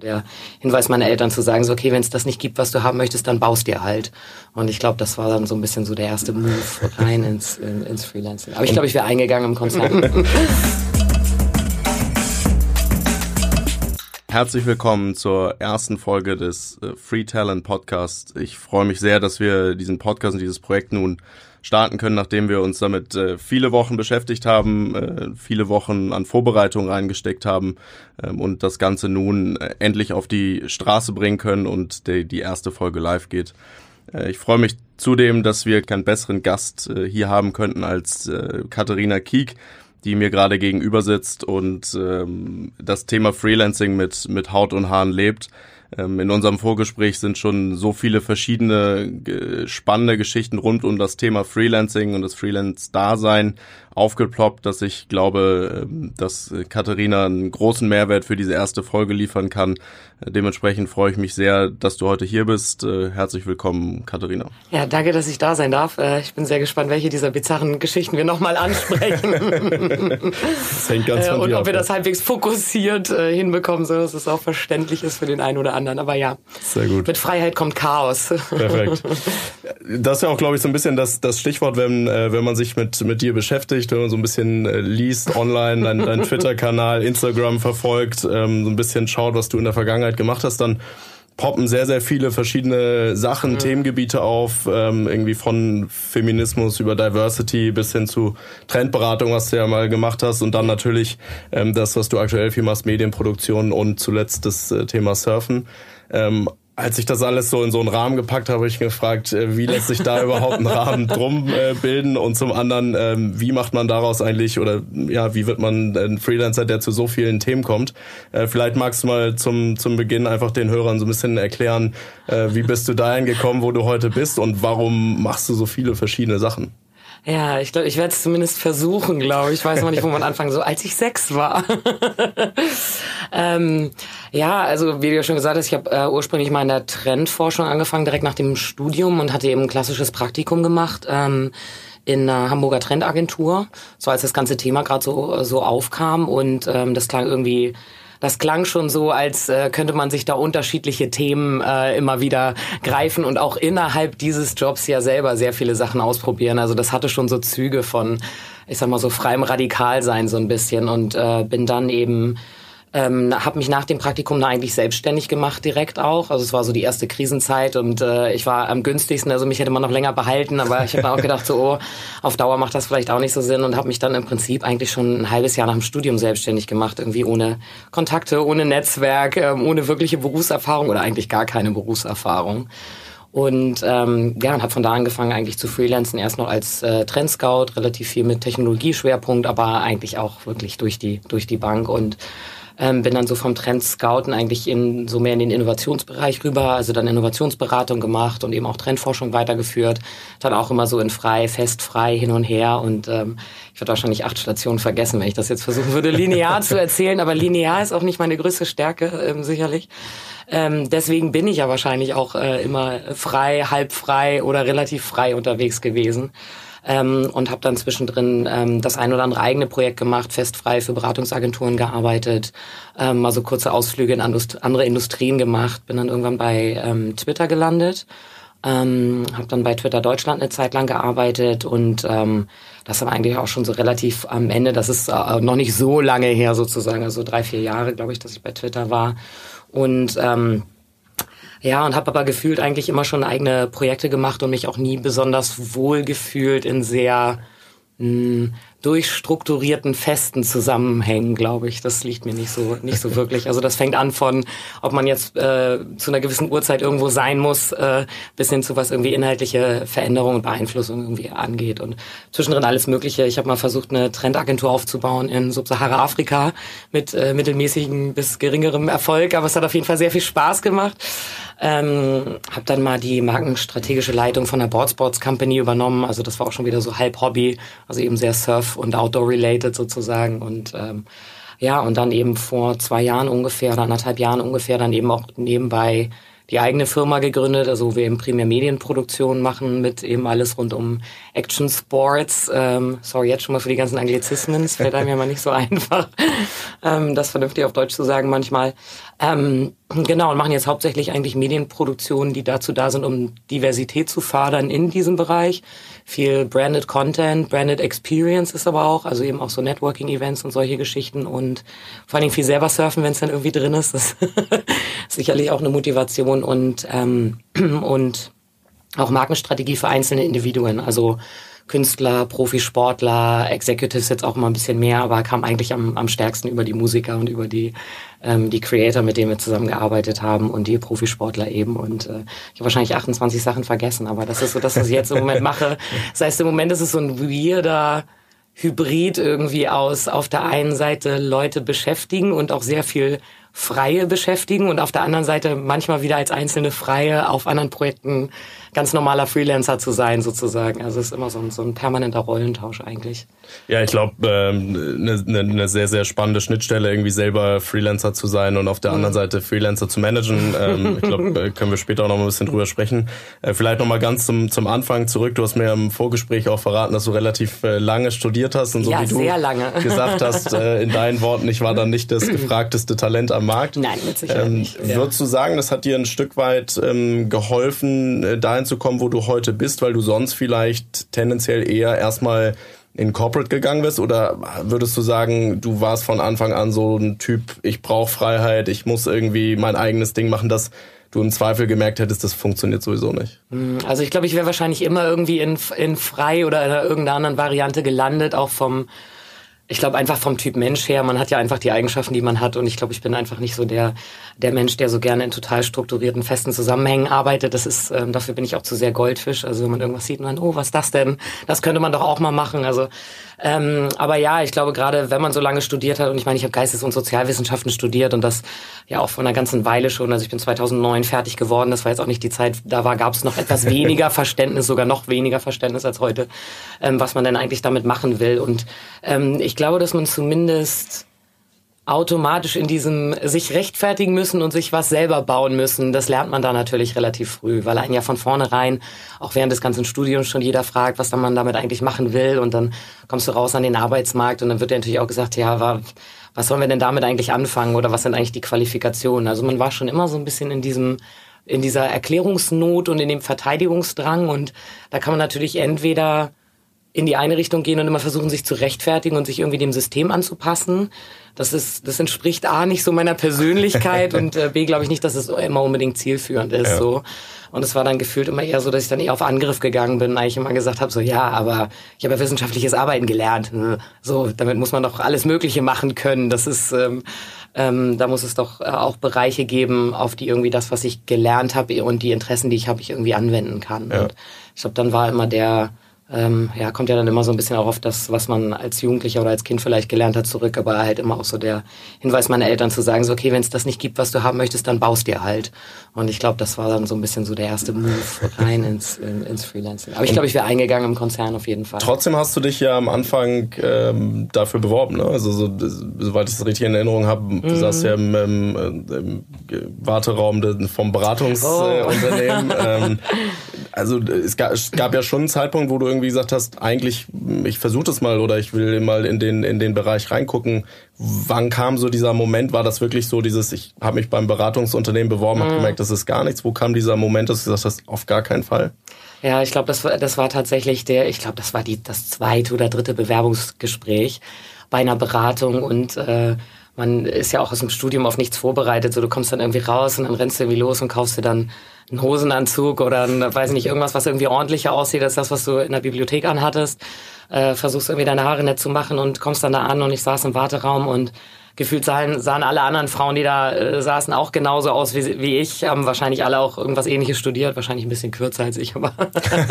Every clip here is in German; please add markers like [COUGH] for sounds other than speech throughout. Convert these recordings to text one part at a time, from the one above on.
Der Hinweis meiner Eltern zu sagen, so okay, wenn es das nicht gibt, was du haben möchtest, dann baust dir halt. Und ich glaube, das war dann so ein bisschen so der erste Move rein ins, in, ins Freelancing. Aber ich glaube, ich wäre eingegangen im Konzern. [LAUGHS] [LAUGHS] Herzlich willkommen zur ersten Folge des äh, Free Talent Podcasts. Ich freue mich sehr, dass wir diesen Podcast und dieses Projekt nun starten können, nachdem wir uns damit äh, viele Wochen beschäftigt haben, äh, viele Wochen an Vorbereitung reingesteckt haben ähm, und das Ganze nun äh, endlich auf die Straße bringen können und die, die erste Folge live geht. Äh, ich freue mich zudem, dass wir keinen besseren Gast hier haben könnten als Katharina Kiek die mir gerade gegenüber sitzt und ähm, das Thema Freelancing mit, mit Haut und Haaren lebt. Ähm, in unserem Vorgespräch sind schon so viele verschiedene spannende Geschichten rund um das Thema Freelancing und das Freelance-Dasein aufgeploppt, dass ich glaube, ähm, dass Katharina einen großen Mehrwert für diese erste Folge liefern kann. Dementsprechend freue ich mich sehr, dass du heute hier bist. Äh, herzlich willkommen, Katharina. Ja, danke, dass ich da sein darf. Äh, ich bin sehr gespannt, welche dieser bizarren Geschichten wir nochmal ansprechen. [LAUGHS] das hängt ganz von äh, Und ob wir das halbwegs fokussiert hinbekommen, so dass es auch verständlich ist für den einen oder anderen. Aber ja, sehr gut. mit Freiheit kommt Chaos. Perfekt. [LAUGHS] Das ist ja auch, glaube ich, so ein bisschen das, das Stichwort, wenn, wenn man sich mit, mit dir beschäftigt beschäftigt, wenn man so ein bisschen äh, liest online, dein, dein [LAUGHS] Twitter-Kanal, Instagram verfolgt, ähm, so ein bisschen schaut, was du in der Vergangenheit gemacht hast, dann poppen sehr, sehr viele verschiedene Sachen, mhm. Themengebiete auf, ähm, irgendwie von Feminismus über Diversity bis hin zu Trendberatung, was du ja mal gemacht hast und dann natürlich ähm, das, was du aktuell viel machst, Medienproduktion und zuletzt das äh, Thema Surfen. Ähm, als ich das alles so in so einen Rahmen gepackt habe, habe ich gefragt, äh, wie lässt sich da überhaupt ein Rahmen drum äh, bilden und zum anderen, ähm, wie macht man daraus eigentlich oder ja, wie wird man ein Freelancer, der zu so vielen Themen kommt? Äh, vielleicht magst du mal zum, zum Beginn einfach den Hörern so ein bisschen erklären, wie bist du dahin gekommen, wo du heute bist und warum machst du so viele verschiedene Sachen? Ja, ich glaube, ich werde es zumindest versuchen, glaube ich. Ich weiß noch nicht, wo man anfangen. So als ich sechs war. [LAUGHS] ähm, ja, also wie du ja schon gesagt hast, ich habe äh, ursprünglich mal in der Trendforschung angefangen, direkt nach dem Studium und hatte eben ein klassisches Praktikum gemacht. Ähm, in einer Hamburger Trendagentur, so als das ganze Thema gerade so so aufkam und ähm, das klang irgendwie das klang schon so, als äh, könnte man sich da unterschiedliche Themen äh, immer wieder greifen und auch innerhalb dieses Jobs ja selber sehr viele Sachen ausprobieren. Also das hatte schon so Züge von, ich sag mal so freiem Radikalsein so ein bisschen und äh, bin dann eben ähm, habe mich nach dem Praktikum da eigentlich selbstständig gemacht direkt auch. Also es war so die erste Krisenzeit und äh, ich war am günstigsten, also mich hätte man noch länger behalten, aber ich habe auch gedacht, so oh, auf Dauer macht das vielleicht auch nicht so Sinn und habe mich dann im Prinzip eigentlich schon ein halbes Jahr nach dem Studium selbstständig gemacht, irgendwie ohne Kontakte, ohne Netzwerk, äh, ohne wirkliche Berufserfahrung oder eigentlich gar keine Berufserfahrung. Und ähm, ja, und habe von da angefangen eigentlich zu freelancen, erst noch als äh, Trendscout, relativ viel mit Technologieschwerpunkt, aber eigentlich auch wirklich durch die durch die Bank. Und ähm, bin dann so vom Trend Scouten eigentlich in so mehr in den Innovationsbereich rüber, also dann Innovationsberatung gemacht und eben auch Trendforschung weitergeführt. Dann auch immer so in frei, fest, frei hin und her. Und ähm, ich würde wahrscheinlich acht Stationen vergessen, wenn ich das jetzt versuchen würde, linear [LAUGHS] zu erzählen, aber linear ist auch nicht meine größte Stärke, ähm, sicherlich. Ähm, deswegen bin ich ja wahrscheinlich auch äh, immer frei, halb frei oder relativ frei unterwegs gewesen ähm, und habe dann zwischendrin ähm, das ein oder andere eigene Projekt gemacht, festfrei für Beratungsagenturen gearbeitet, ähm, mal so kurze Ausflüge in andere Industrien gemacht, bin dann irgendwann bei ähm, Twitter gelandet. Ähm, habe dann bei Twitter Deutschland eine Zeit lang gearbeitet und ähm, das war eigentlich auch schon so relativ am Ende. Das ist äh, noch nicht so lange her sozusagen, also drei, vier Jahre, glaube ich, dass ich bei Twitter war. Und ähm, ja, und habe aber gefühlt eigentlich immer schon eigene Projekte gemacht und mich auch nie besonders wohl gefühlt in sehr mh, hm, durchstrukturierten festen Zusammenhängen, glaube ich. Das liegt mir nicht so nicht so wirklich. Also das fängt an von, ob man jetzt äh, zu einer gewissen Uhrzeit irgendwo sein muss, äh, bis hin zu was irgendwie inhaltliche Veränderungen und Beeinflussung irgendwie angeht und zwischendrin alles Mögliche. Ich habe mal versucht, eine Trendagentur aufzubauen in Subsahara-Afrika mit äh, mittelmäßigem bis geringerem Erfolg, aber es hat auf jeden Fall sehr viel Spaß gemacht. Ähm, habe dann mal die markenstrategische Leitung von der Boardsports Company übernommen. Also das war auch schon wieder so halb Hobby, also eben sehr Surf- und Outdoor-related sozusagen. Und ähm, ja, und dann eben vor zwei Jahren ungefähr oder anderthalb Jahren ungefähr dann eben auch nebenbei die eigene Firma gegründet, also wir eben primär Medienproduktion machen mit eben alles rund um Action Sports. Ähm, sorry jetzt schon mal für die ganzen Anglizismen, es fällt einem ja mal nicht so [LAUGHS] einfach, ähm, das vernünftig auf Deutsch zu sagen manchmal. Ähm, genau, und machen jetzt hauptsächlich eigentlich Medienproduktionen, die dazu da sind, um Diversität zu fördern in diesem Bereich. Viel Branded Content, Branded Experience ist aber auch, also eben auch so Networking-Events und solche Geschichten und vor allen Dingen viel selber surfen, wenn es dann irgendwie drin ist. Das [LAUGHS] ist sicherlich auch eine Motivation und, ähm, [CLEARS THROAT] und auch Markenstrategie für einzelne Individuen. Also Künstler, Profisportler, Executives jetzt auch mal ein bisschen mehr, aber kam eigentlich am, am stärksten über die Musiker und über die, ähm, die Creator, mit denen wir zusammengearbeitet haben und die Profisportler eben. Und äh, ich habe wahrscheinlich 28 Sachen vergessen, aber das ist so das, was ich jetzt im Moment mache. Das heißt, im Moment ist es so ein weirder Hybrid irgendwie aus auf der einen Seite Leute beschäftigen und auch sehr viel Freie beschäftigen und auf der anderen Seite manchmal wieder als einzelne Freie auf anderen Projekten ganz normaler Freelancer zu sein sozusagen. Also es ist immer so ein, so ein permanenter Rollentausch eigentlich. Ja, ich glaube, eine ähm, ne, ne, ne sehr, sehr spannende Schnittstelle, irgendwie selber Freelancer zu sein und auf der anderen mhm. Seite Freelancer zu managen. Ähm, ich glaube, [LAUGHS] äh, können wir später auch noch mal ein bisschen drüber sprechen. Äh, vielleicht noch mal ganz zum, zum Anfang zurück. Du hast mir im Vorgespräch auch verraten, dass du relativ äh, lange studiert hast und so ja, wie du [LAUGHS] gesagt hast, äh, in deinen Worten, ich war dann nicht das gefragteste Talent am Markt. Nein, mit Sicherheit ähm, nicht. Ja. Würdest du sagen, das hat dir ein Stück weit ähm, geholfen, äh, zu kommen, wo du heute bist, weil du sonst vielleicht tendenziell eher erstmal in Corporate gegangen bist? Oder würdest du sagen, du warst von Anfang an so ein Typ, ich brauche Freiheit, ich muss irgendwie mein eigenes Ding machen, dass du im Zweifel gemerkt hättest, das funktioniert sowieso nicht? Hm, also ich glaube, ich wäre wahrscheinlich immer irgendwie in, in frei oder in irgendeiner anderen Variante gelandet, auch vom ich glaube einfach vom Typ Mensch her, man hat ja einfach die Eigenschaften, die man hat und ich glaube, ich bin einfach nicht so der der Mensch, der so gerne in total strukturierten, festen Zusammenhängen arbeitet. Das ist ähm, dafür bin ich auch zu sehr Goldfisch. Also wenn man irgendwas sieht und dann, oh, was ist das denn? Das könnte man doch auch mal machen. Also ähm, aber ja, ich glaube gerade, wenn man so lange studiert hat und ich meine, ich habe Geistes- und Sozialwissenschaften studiert und das ja auch vor einer ganzen Weile schon. Also ich bin 2009 fertig geworden. Das war jetzt auch nicht die Zeit. Da war gab es noch etwas [LAUGHS] weniger Verständnis, sogar noch weniger Verständnis als heute, ähm, was man denn eigentlich damit machen will. Und ähm, ich glaube, dass man zumindest automatisch in diesem sich rechtfertigen müssen und sich was selber bauen müssen, das lernt man da natürlich relativ früh, weil einen ja von vornherein, auch während des ganzen Studiums schon jeder fragt, was dann man damit eigentlich machen will. Und dann kommst du raus an den Arbeitsmarkt und dann wird dir natürlich auch gesagt, ja, was sollen wir denn damit eigentlich anfangen oder was sind eigentlich die Qualifikationen? Also man war schon immer so ein bisschen in diesem in dieser Erklärungsnot und in dem Verteidigungsdrang. Und da kann man natürlich entweder in die eine Richtung gehen und immer versuchen, sich zu rechtfertigen und sich irgendwie dem System anzupassen. Das ist, das entspricht A nicht so meiner Persönlichkeit [LAUGHS] und äh, B glaube ich nicht, dass es immer unbedingt zielführend ist. Ja. So. Und es war dann gefühlt immer eher so, dass ich dann eher auf Angriff gegangen bin, eigentlich immer gesagt habe, so ja, aber ich habe ja wissenschaftliches Arbeiten gelernt. So, damit muss man doch alles Mögliche machen können. Das ist, ähm, ähm, da muss es doch äh, auch Bereiche geben, auf die irgendwie das, was ich gelernt habe und die Interessen, die ich habe, ich irgendwie anwenden kann. Ja. Und ich glaube, dann war immer der ähm, ja, kommt ja dann immer so ein bisschen auch auf das, was man als Jugendlicher oder als Kind vielleicht gelernt hat, zurück, aber halt immer auch so der Hinweis meiner Eltern zu sagen, so, okay, wenn es das nicht gibt, was du haben möchtest, dann baust dir halt. Und ich glaube, das war dann so ein bisschen so der erste Move rein [LAUGHS] ins, in, ins Freelancing. Aber ich glaube, ich wäre eingegangen im Konzern auf jeden Fall. Trotzdem hast du dich ja am Anfang ähm, dafür beworben, ne? Also so, soweit ich es richtig in Erinnerung habe, du mhm. saßt ja im, im, im Warteraum vom Beratungsunternehmen. Oh. [LAUGHS] ähm, also es gab, es gab ja schon einen Zeitpunkt, wo du irgendwie gesagt hast, eigentlich, ich versuche das mal oder ich will mal in den, in den Bereich reingucken. Wann kam so dieser Moment? War das wirklich so dieses, ich habe mich beim Beratungsunternehmen beworben, mhm. habe gemerkt, das ist gar nichts. Wo kam dieser Moment, dass du gesagt hast, auf gar keinen Fall? Ja, ich glaube, das war, das war tatsächlich der, ich glaube, das war die, das zweite oder dritte Bewerbungsgespräch bei einer Beratung und äh, man ist ja auch aus dem Studium auf nichts vorbereitet. So, du kommst dann irgendwie raus und dann rennst du irgendwie los und kaufst dir dann einen Hosenanzug oder ein, weiß nicht, irgendwas, was irgendwie ordentlicher aussieht als das, was du in der Bibliothek anhattest. Äh, versuchst irgendwie deine Haare nett zu machen und kommst dann da an und ich saß im Warteraum und gefühlt sahen, sahen alle anderen Frauen, die da äh, saßen, auch genauso aus wie, wie ich. Haben wahrscheinlich alle auch irgendwas ähnliches studiert, wahrscheinlich ein bisschen kürzer als ich, aber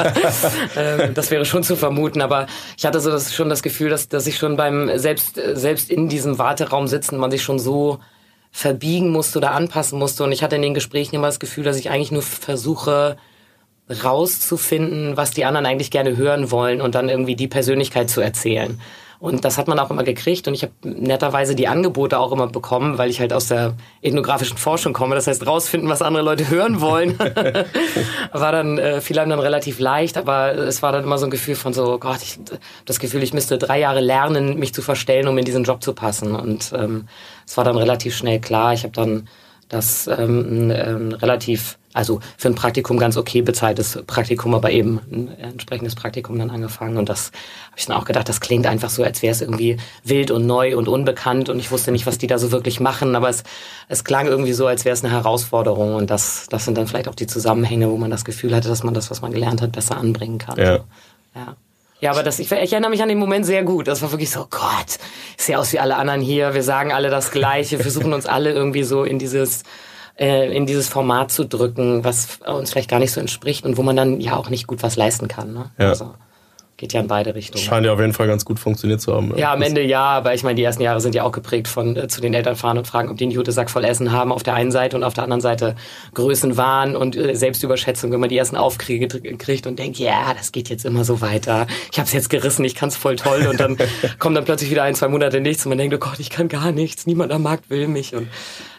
[LAUGHS] ähm, das wäre schon zu vermuten. Aber ich hatte so das, schon das Gefühl, dass, dass ich schon beim, selbst, selbst in diesem Warteraum sitzen, man sich schon so verbiegen musste oder anpassen musste. Und ich hatte in den Gesprächen immer das Gefühl, dass ich eigentlich nur versuche, rauszufinden, was die anderen eigentlich gerne hören wollen und dann irgendwie die Persönlichkeit zu erzählen. Und das hat man auch immer gekriegt und ich habe netterweise die Angebote auch immer bekommen, weil ich halt aus der ethnografischen Forschung komme. Das heißt, rausfinden, was andere Leute hören wollen, [LAUGHS] war dann äh, fiel einem dann relativ leicht, aber es war dann immer so ein Gefühl von so, Gott, ich das Gefühl, ich müsste drei Jahre lernen, mich zu verstellen, um in diesen Job zu passen. Und ähm, es war dann relativ schnell klar. Ich habe dann das ähm, ein, ein relativ, also für ein Praktikum ganz okay bezahltes Praktikum, aber eben ein entsprechendes Praktikum dann angefangen. Und das habe ich dann auch gedacht, das klingt einfach so, als wäre es irgendwie wild und neu und unbekannt und ich wusste nicht, was die da so wirklich machen, aber es, es klang irgendwie so, als wäre es eine Herausforderung und das, das sind dann vielleicht auch die Zusammenhänge, wo man das Gefühl hatte, dass man das, was man gelernt hat, besser anbringen kann. Ja. ja. Ja, aber das, ich, ich erinnere mich an den Moment sehr gut. Das war wirklich so, Gott, ich sehe aus wie alle anderen hier. Wir sagen alle das Gleiche, wir versuchen uns alle irgendwie so in dieses äh, in dieses Format zu drücken, was uns vielleicht gar nicht so entspricht und wo man dann ja auch nicht gut was leisten kann. Ne? Ja. Also, geht ja in beide Richtungen. Scheint ja auf jeden Fall ganz gut funktioniert zu haben. Ja, am Ende ja, aber ich meine, die ersten Jahre sind ja auch geprägt von äh, zu den Eltern fahren und fragen, ob die einen Jutesack voll Essen haben auf der einen Seite und auf der anderen Seite Größenwahn und äh, Selbstüberschätzung, wenn man die ersten Aufkriege kriegt und denkt, ja, das geht jetzt immer so weiter. Ich habe es jetzt gerissen, ich kann es voll toll und dann [LAUGHS] kommt dann plötzlich wieder ein, zwei Monate nichts und man denkt, oh Gott, ich kann gar nichts, niemand am Markt will mich und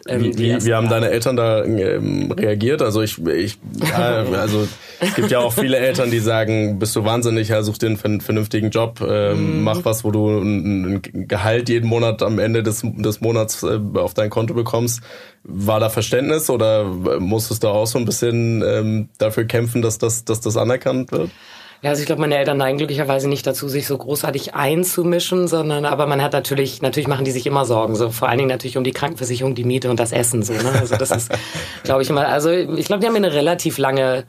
ähm, wie, wie, wie haben deine Eltern da ähm, reagiert? Also ich, ich ja, also es gibt ja auch viele Eltern, die sagen, bist du wahnsinnig, ja, such dir einen vernünftigen Job, ähm, mhm. mach was, wo du ein, ein, Gehalt jeden Monat am Ende des, des Monats äh, auf dein Konto bekommst. War da Verständnis oder musstest du auch so ein bisschen ähm, dafür kämpfen, dass das, dass das anerkannt wird? Ja, also ich glaube, meine Eltern neigen glücklicherweise nicht dazu, sich so großartig einzumischen, sondern aber man hat natürlich, natürlich machen die sich immer Sorgen, so vor allen Dingen natürlich um die Krankenversicherung, die Miete und das Essen, so. Ne? Also das ist, [LAUGHS] glaube ich immer. Also ich glaube, die haben eine relativ lange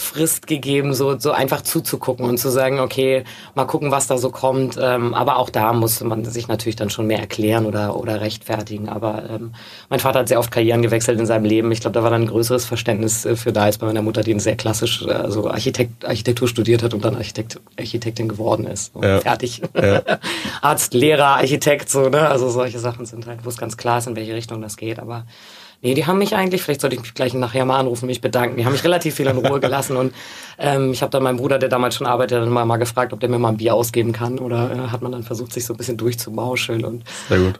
Frist gegeben, so, so einfach zuzugucken und zu sagen, okay, mal gucken, was da so kommt. Ähm, aber auch da musste man sich natürlich dann schon mehr erklären oder, oder rechtfertigen. Aber ähm, mein Vater hat sehr oft Karrieren gewechselt in seinem Leben. Ich glaube, da war dann ein größeres Verständnis äh, für da als bei meiner Mutter, die sehr klassisch also Architekt, Architektur studiert hat und dann Architekt, Architektin geworden ist. Ja. Fertig. Ja. [LAUGHS] Arzt, Lehrer, Architekt, so, ne? Also solche Sachen sind halt, wo es ganz klar ist, in welche Richtung das geht. Aber Nee, die haben mich eigentlich, vielleicht sollte ich mich gleich nachher mal anrufen, mich bedanken. Die haben mich relativ viel in Ruhe [LAUGHS] gelassen und ähm, ich habe dann meinen Bruder, der damals schon arbeitet, dann mal, mal gefragt, ob der mir mal ein Bier ausgeben kann oder äh, hat man dann versucht, sich so ein bisschen durchzumauscheln und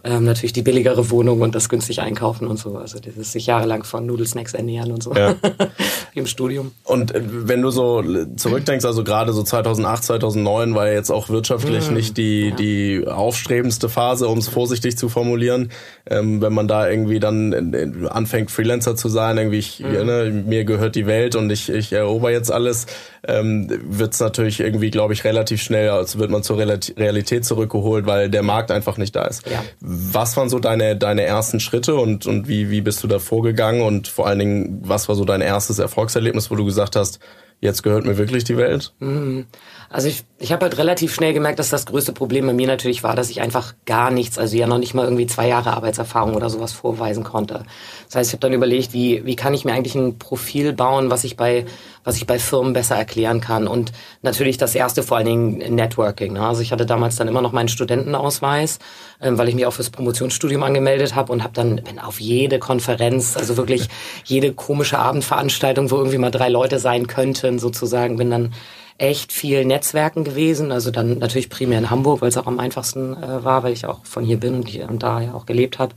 ähm, natürlich die billigere Wohnung und das günstig einkaufen und so. Also dieses sich jahrelang von Nudelsnacks ernähren und so ja. [LAUGHS] im Studium. Und äh, wenn du so zurückdenkst, also gerade so 2008, 2009 war ja jetzt auch wirtschaftlich hm, nicht die, ja. die aufstrebendste Phase, um es vorsichtig zu formulieren. Ähm, wenn man da irgendwie dann in, in anfängt Freelancer zu sein, irgendwie ich, mhm. ne, mir gehört die Welt und ich, ich erober jetzt alles, ähm, wird es natürlich irgendwie, glaube ich, relativ schnell, also wird man zur Realität zurückgeholt, weil der Markt einfach nicht da ist. Ja. Was waren so deine, deine ersten Schritte und, und wie, wie bist du da vorgegangen und vor allen Dingen, was war so dein erstes Erfolgserlebnis, wo du gesagt hast, jetzt gehört mir wirklich die Welt? Mhm. Also ich, ich habe halt relativ schnell gemerkt, dass das größte Problem bei mir natürlich war, dass ich einfach gar nichts, also ja noch nicht mal irgendwie zwei Jahre Arbeitserfahrung oder sowas vorweisen konnte. Das heißt, ich habe dann überlegt, wie, wie kann ich mir eigentlich ein Profil bauen, was ich bei, was ich bei Firmen besser erklären kann. Und natürlich das erste vor allen Dingen Networking. Ne? Also ich hatte damals dann immer noch meinen Studentenausweis, ähm, weil ich mich auch fürs Promotionsstudium angemeldet habe und habe dann bin auf jede Konferenz, also wirklich [LAUGHS] jede komische Abendveranstaltung, wo irgendwie mal drei Leute sein könnten, sozusagen, bin dann echt viel Netzwerken gewesen. Also dann natürlich primär in Hamburg, weil es auch am einfachsten äh, war, weil ich auch von hier bin und, hier und da ja auch gelebt habe.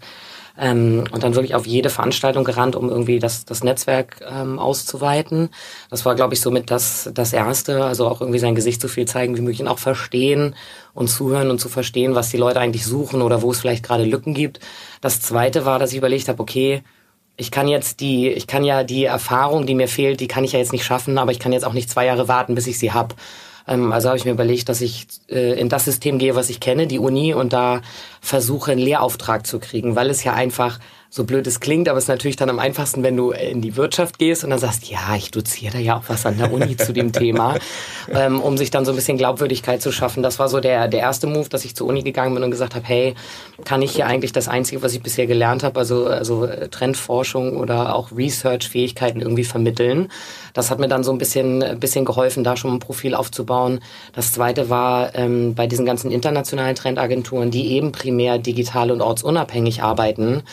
Ähm, und dann wirklich auf jede Veranstaltung gerannt, um irgendwie das, das Netzwerk ähm, auszuweiten. Das war, glaube ich, somit das, das Erste. Also auch irgendwie sein Gesicht so viel zeigen wie möglich und auch verstehen und zuhören und zu verstehen, was die Leute eigentlich suchen oder wo es vielleicht gerade Lücken gibt. Das Zweite war, dass ich überlegt habe, okay, ich kann jetzt die, ich kann ja die Erfahrung, die mir fehlt, die kann ich ja jetzt nicht schaffen, aber ich kann jetzt auch nicht zwei Jahre warten, bis ich sie hab. Ähm, also habe ich mir überlegt, dass ich äh, in das System gehe, was ich kenne, die Uni, und da versuche, einen Lehrauftrag zu kriegen, weil es ja einfach so blöd es klingt, aber es ist natürlich dann am einfachsten, wenn du in die Wirtschaft gehst und dann sagst, ja, ich doziere da ja auch was an der Uni zu dem Thema, [LAUGHS] ähm, um sich dann so ein bisschen Glaubwürdigkeit zu schaffen. Das war so der, der erste Move, dass ich zur Uni gegangen bin und gesagt habe, hey, kann ich hier eigentlich das Einzige, was ich bisher gelernt habe, also, also äh, Trendforschung oder auch Research-Fähigkeiten irgendwie vermitteln. Das hat mir dann so ein bisschen, ein bisschen geholfen, da schon ein Profil aufzubauen. Das zweite war ähm, bei diesen ganzen internationalen Trendagenturen, die eben primär digital und ortsunabhängig arbeiten,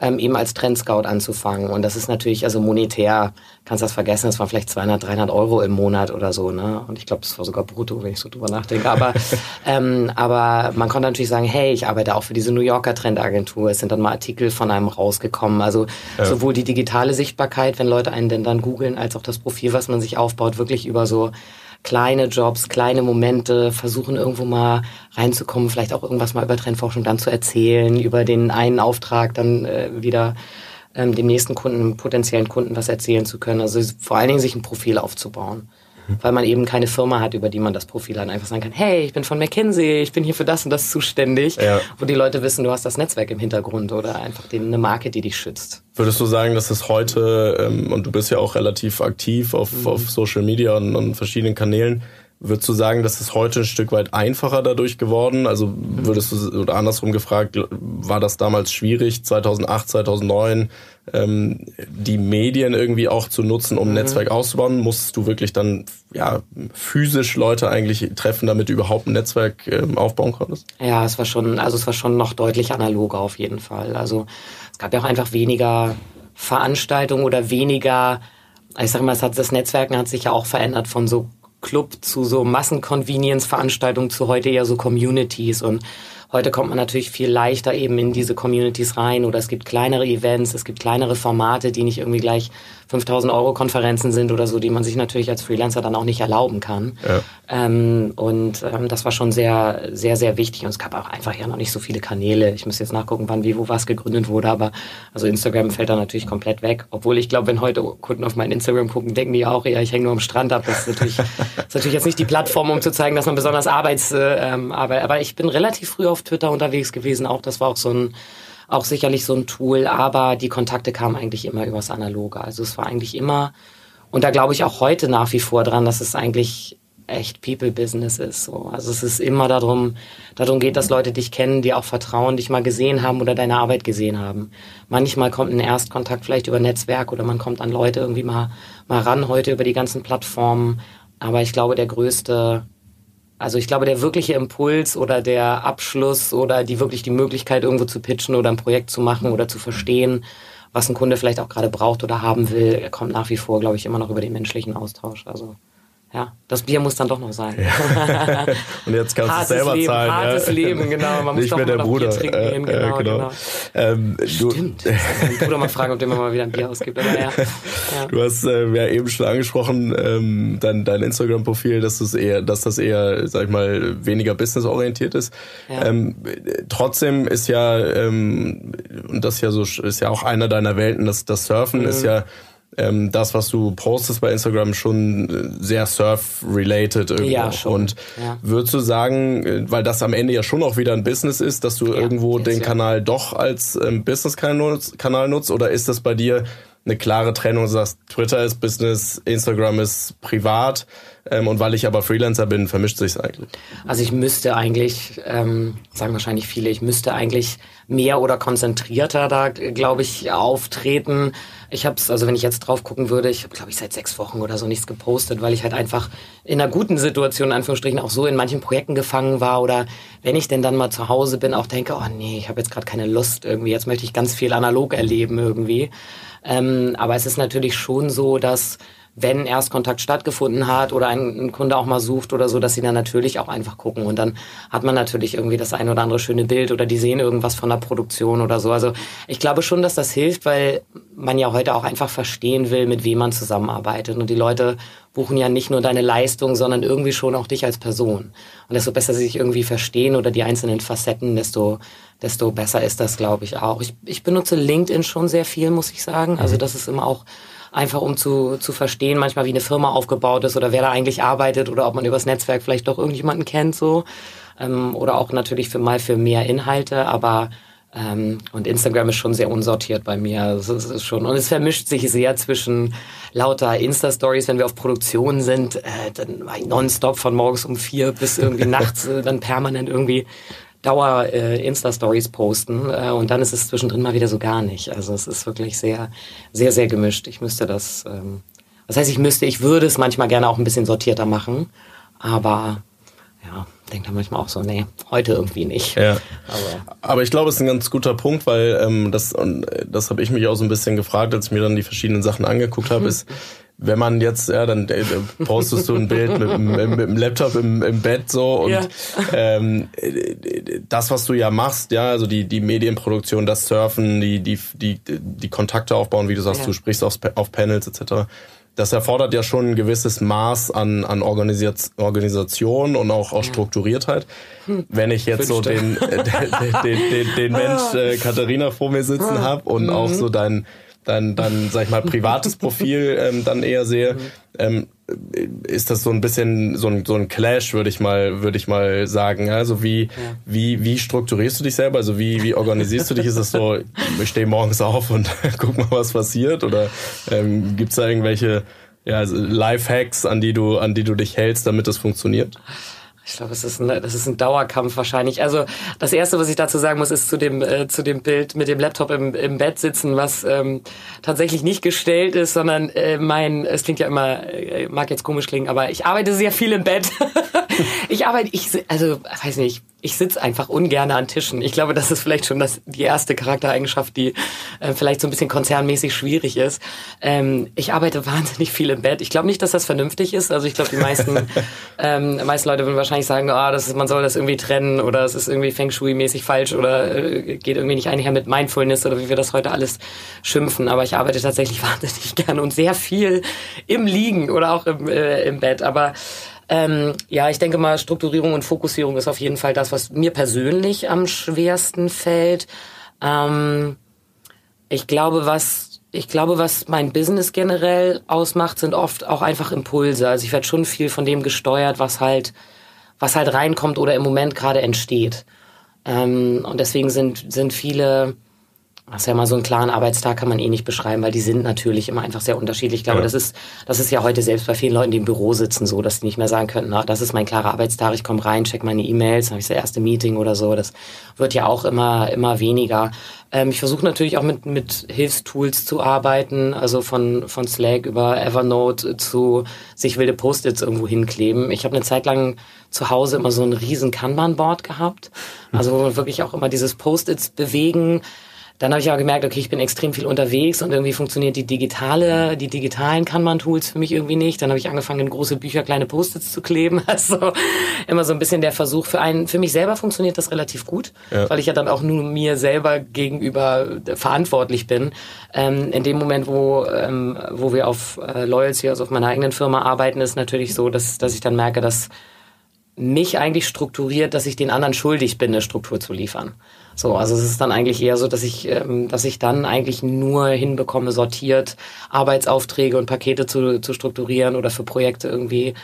ähm, eben als Trendscout anzufangen. Und das ist natürlich, also monetär, kannst das vergessen, das waren vielleicht 200, 300 Euro im Monat oder so. Ne? Und ich glaube, das war sogar brutto, wenn ich so drüber nachdenke. Aber, [LAUGHS] ähm, aber man konnte natürlich sagen, hey, ich arbeite auch für diese New Yorker Trendagentur. Es sind dann mal Artikel von einem rausgekommen. Also ja. sowohl die digitale Sichtbarkeit, wenn Leute einen denn dann googeln, als auch das Profil, was man sich aufbaut, wirklich über so kleine Jobs, kleine Momente, versuchen irgendwo mal reinzukommen, vielleicht auch irgendwas mal über Trendforschung dann zu erzählen, über den einen Auftrag dann äh, wieder ähm, dem nächsten Kunden, potenziellen Kunden was erzählen zu können. Also vor allen Dingen sich ein Profil aufzubauen weil man eben keine Firma hat, über die man das Profil dann einfach sagen kann, hey, ich bin von McKinsey, ich bin hier für das und das zuständig, ja. wo die Leute wissen, du hast das Netzwerk im Hintergrund oder einfach eine Marke, die dich schützt. Würdest du sagen, dass es heute, ähm, und du bist ja auch relativ aktiv auf, mhm. auf Social Media und, und verschiedenen Kanälen, Würdest du sagen, dass es heute ein Stück weit einfacher dadurch geworden? Also würdest du, oder andersrum gefragt, war das damals schwierig, 2008, 2009, ähm, die Medien irgendwie auch zu nutzen, um ein mhm. Netzwerk auszubauen? Musstest du wirklich dann ja physisch Leute eigentlich treffen, damit du überhaupt ein Netzwerk ähm, aufbauen konntest? Ja, es war schon, also es war schon noch deutlich analoger auf jeden Fall. Also es gab ja auch einfach weniger Veranstaltungen oder weniger ich sag mal, es hat, das Netzwerken hat sich ja auch verändert von so Club zu so Massenconvenience-Veranstaltungen zu heute eher so Communities. Und Heute kommt man natürlich viel leichter eben in diese Communities rein. Oder es gibt kleinere Events, es gibt kleinere Formate, die nicht irgendwie gleich 5000 Euro Konferenzen sind oder so, die man sich natürlich als Freelancer dann auch nicht erlauben kann. Ja. Ähm, und ähm, das war schon sehr, sehr, sehr wichtig und es gab auch einfach ja noch nicht so viele Kanäle. Ich muss jetzt nachgucken, wann, wie, wo was gegründet wurde, aber also Instagram fällt da natürlich komplett weg. Obwohl ich glaube, wenn heute Kunden auf mein Instagram gucken, denken die auch, ja, ich hänge nur am Strand ab. Das ist natürlich, [LAUGHS] ist natürlich jetzt nicht die Plattform, um zu zeigen, dass man besonders Arbeits, äh, ähm, aber, aber ich bin relativ früh auf auf Twitter unterwegs gewesen. Auch das war auch so ein, auch sicherlich so ein Tool, aber die Kontakte kamen eigentlich immer übers Analoge. Also es war eigentlich immer, und da glaube ich auch heute nach wie vor dran, dass es eigentlich echt People-Business ist. So. Also es ist immer darum, darum geht, dass Leute dich kennen, die auch vertrauen, dich mal gesehen haben oder deine Arbeit gesehen haben. Manchmal kommt ein Erstkontakt vielleicht über Netzwerk oder man kommt an Leute irgendwie mal, mal ran heute über die ganzen Plattformen. Aber ich glaube, der größte, also ich glaube, der wirkliche Impuls oder der Abschluss oder die wirklich die Möglichkeit, irgendwo zu pitchen oder ein Projekt zu machen oder zu verstehen, was ein Kunde vielleicht auch gerade braucht oder haben will, kommt nach wie vor, glaube ich, immer noch über den menschlichen Austausch. Also ja, das Bier muss dann doch noch sein. Ja. [LAUGHS] Und jetzt kannst du es selber Leben, zahlen. Hartes ja. Leben, genau. Man [LAUGHS] Nicht muss mehr der Bruder. Bier trinken gehen. Genau, äh, genau. genau. Ähm, Stimmt. [LAUGHS] Du, mein Bruder mal fragen, ob der mir mal wieder ein Bier ausgibt. Aber ja. ja. Du hast äh, ja eben schon angesprochen, ähm, dein, dein Instagram-Profil, dass, das eher, dass das eher, sag ich mal, weniger businessorientiert ist. Ähm, trotzdem ist ja, ähm, und das ja so ist ja auch einer deiner Welten, das, das Surfen mhm. ist ja ähm, das, was du postest bei Instagram, schon äh, sehr Surf-related irgendwo. Ja, schon. Und ja. würdest du sagen, äh, weil das am Ende ja schon auch wieder ein Business ist, dass du ja, irgendwo den. Kanal doch als ähm, Business-Kanal nutzt? Oder ist das bei dir eine klare Trennung, sagst, Twitter ist Business, Instagram ist privat ähm, und weil ich aber Freelancer bin, vermischt sich's eigentlich. Also ich müsste eigentlich, ähm, sagen wahrscheinlich viele, ich müsste eigentlich mehr oder konzentrierter da, glaube ich, auftreten. Ich habe es, also wenn ich jetzt drauf gucken würde, ich habe, glaube ich, seit sechs Wochen oder so nichts gepostet, weil ich halt einfach in einer guten Situation, in Anführungsstrichen, auch so in manchen Projekten gefangen war oder wenn ich denn dann mal zu Hause bin, auch denke, oh nee, ich habe jetzt gerade keine Lust irgendwie, jetzt möchte ich ganz viel analog erleben irgendwie. Ähm, aber es ist natürlich schon so, dass wenn Erstkontakt stattgefunden hat oder ein, ein, Kunde auch mal sucht oder so, dass sie dann natürlich auch einfach gucken und dann hat man natürlich irgendwie das ein oder andere schöne Bild oder die sehen irgendwas von der Produktion oder so. Also ich glaube schon, dass das hilft, weil man ja heute auch einfach verstehen will, mit wem man zusammenarbeitet und die Leute buchen ja nicht nur deine Leistung, sondern irgendwie schon auch dich als Person. Und desto besser sie sich irgendwie verstehen oder die einzelnen Facetten, desto desto besser ist das, glaube ich, auch. Ich, ich benutze LinkedIn schon sehr viel, muss ich sagen. Also mhm. das ist immer auch einfach um zu, zu verstehen, manchmal wie eine Firma aufgebaut ist oder wer da eigentlich arbeitet oder ob man übers Netzwerk vielleicht doch irgendjemanden kennt so. Ähm, oder auch natürlich für mal für mehr Inhalte, aber ähm, und Instagram ist schon sehr unsortiert bei mir. Also es ist schon, und es vermischt sich sehr zwischen lauter Insta-Stories, wenn wir auf Produktion sind, äh, dann nonstop von morgens um vier bis irgendwie [LAUGHS] nachts, äh, dann permanent irgendwie Dauer äh, Insta-Stories posten äh, und dann ist es zwischendrin mal wieder so gar nicht. Also es ist wirklich sehr, sehr, sehr gemischt. Ich müsste das, ähm, das heißt, ich müsste, ich würde es manchmal gerne auch ein bisschen sortierter machen, aber ja, denkt dann manchmal auch so, nee, heute irgendwie nicht. Ja. Aber, aber ich glaube, es ist ein ganz guter Punkt, weil ähm, das, und das habe ich mich auch so ein bisschen gefragt, als ich mir dann die verschiedenen Sachen angeguckt habe, [LAUGHS] ist, wenn man jetzt, ja, dann äh, postest du ein Bild mit, mit, mit dem Laptop im, im Bett so und ja. ähm, das, was du ja machst, ja, also die, die Medienproduktion, das Surfen, die, die, die, die Kontakte aufbauen, wie du sagst, ja. du sprichst auf, auf Panels etc., das erfordert ja schon ein gewisses Maß an, an Organisation und auch, auch Strukturiertheit. Hm. Wenn ich jetzt so den, [LAUGHS] den, den, den, den Mensch äh, Katharina vor mir sitzen ah. habe und mhm. auch so dein dein, dein, sag ich mal, privates [LAUGHS] Profil ähm, dann eher sehe, mhm. ähm, ist das so ein bisschen so ein, so ein Clash, würde ich mal, würde ich mal sagen. Also wie, ja. wie, wie strukturierst du dich selber? Also wie, wie organisierst du dich? Ist das so, ich stehe morgens auf und [LAUGHS] guck mal, was passiert? Oder ähm, gibt es da irgendwelche ja, Lifehacks, an die du, an die du dich hältst, damit das funktioniert? Ich glaube, das ist ein, das ist ein Dauerkampf wahrscheinlich. Also das erste, was ich dazu sagen muss, ist zu dem äh, zu dem Bild mit dem Laptop im, im Bett sitzen, was ähm, tatsächlich nicht gestellt ist, sondern äh, mein, es klingt ja immer, äh, mag jetzt komisch klingen, aber ich arbeite sehr viel im Bett. [LAUGHS] [LAUGHS] ich arbeite, ich also weiß nicht, ich sitze einfach ungern an Tischen. Ich glaube, das ist vielleicht schon das, die erste Charaktereigenschaft, die äh, vielleicht so ein bisschen konzernmäßig schwierig ist. Ähm, ich arbeite wahnsinnig viel im Bett. Ich glaube nicht, dass das vernünftig ist. Also ich glaube, die meisten, [LAUGHS] ähm, meisten Leute würden wahrscheinlich sagen, ah, das ist, man soll das irgendwie trennen oder es ist irgendwie Feng Shui-mäßig falsch oder äh, geht irgendwie nicht einher mit Mindfulness oder wie wir das heute alles schimpfen. Aber ich arbeite tatsächlich [LAUGHS] wahnsinnig gern und sehr viel im Liegen oder auch im, äh, im Bett. Aber ähm, ja, ich denke mal, Strukturierung und Fokussierung ist auf jeden Fall das, was mir persönlich am schwersten fällt. Ähm, ich glaube, was ich glaube, was mein Business generell ausmacht, sind oft auch einfach Impulse. Also ich werde schon viel von dem gesteuert, was halt, was halt reinkommt oder im Moment gerade entsteht. Ähm, und deswegen sind, sind viele das ist ja mal so einen klaren Arbeitstag kann man eh nicht beschreiben, weil die sind natürlich immer einfach sehr unterschiedlich. Ich glaube, ja. das ist, das ist ja heute selbst bei vielen Leuten, die im Büro sitzen, so, dass die nicht mehr sagen könnten, ach, das ist mein klarer Arbeitstag, ich komme rein, check meine E-Mails, dann habe ich das erste Meeting oder so. Das wird ja auch immer, immer weniger. Ähm, ich versuche natürlich auch mit, mit Hilfstools zu arbeiten, also von, von Slack über Evernote zu sich wilde Post-its irgendwo hinkleben. Ich habe eine Zeit lang zu Hause immer so ein riesen Kanban-Board gehabt, also wo man wirklich auch immer dieses Post-its bewegen dann habe ich aber gemerkt, okay, ich bin extrem viel unterwegs und irgendwie funktioniert die digitale, die digitalen Kanban-Tools für mich irgendwie nicht. Dann habe ich angefangen, in große Bücher kleine Post-its zu kleben. [LAUGHS] Also immer so ein bisschen der Versuch für einen, für mich selber funktioniert das relativ gut, ja. weil ich ja dann auch nur mir selber gegenüber verantwortlich bin. Ähm, in dem Moment, wo, ähm, wo wir auf äh, Loyalty, also auf meiner eigenen Firma arbeiten, ist natürlich so, dass, dass ich dann merke, dass mich eigentlich strukturiert, dass ich den anderen schuldig bin, eine Struktur zu liefern. So, also es ist dann eigentlich eher so, dass ich, ähm, dass ich dann eigentlich nur hinbekomme, sortiert Arbeitsaufträge und Pakete zu, zu strukturieren oder für Projekte irgendwie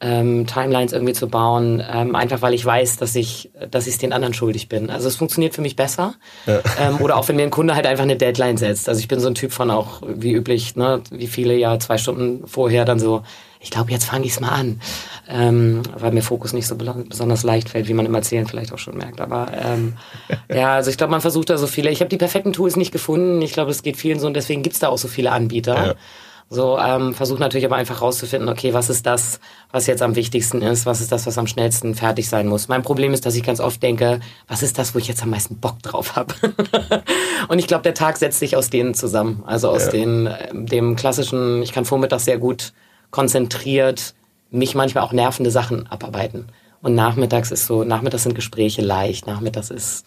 ähm, Timelines irgendwie zu bauen, ähm, einfach weil ich weiß, dass ich, dass ich es den anderen schuldig bin. Also es funktioniert für mich besser. Ja. Ähm, oder auch wenn mir ein Kunde halt einfach eine Deadline setzt. Also ich bin so ein Typ von auch, wie üblich, ne, wie viele ja zwei Stunden vorher dann so, ich glaube, jetzt fange ich es mal an. Ähm, weil mir Fokus nicht so besonders leicht fällt, wie man im Erzählen vielleicht auch schon merkt. Aber ähm, [LAUGHS] ja, also ich glaube, man versucht da so viele. Ich habe die perfekten Tools nicht gefunden. Ich glaube, es geht vielen so und deswegen gibt's da auch so viele Anbieter. Ja. So, ähm, versuche natürlich aber einfach rauszufinden, okay, was ist das, was jetzt am wichtigsten ist, was ist das, was am schnellsten fertig sein muss. Mein Problem ist, dass ich ganz oft denke, was ist das, wo ich jetzt am meisten Bock drauf habe. [LAUGHS] und ich glaube, der Tag setzt sich aus denen zusammen. Also aus ja. den, äh, dem klassischen, ich kann vormittags sehr gut konzentriert mich manchmal auch nervende Sachen abarbeiten. Und nachmittags ist so, nachmittags sind Gespräche leicht, nachmittags ist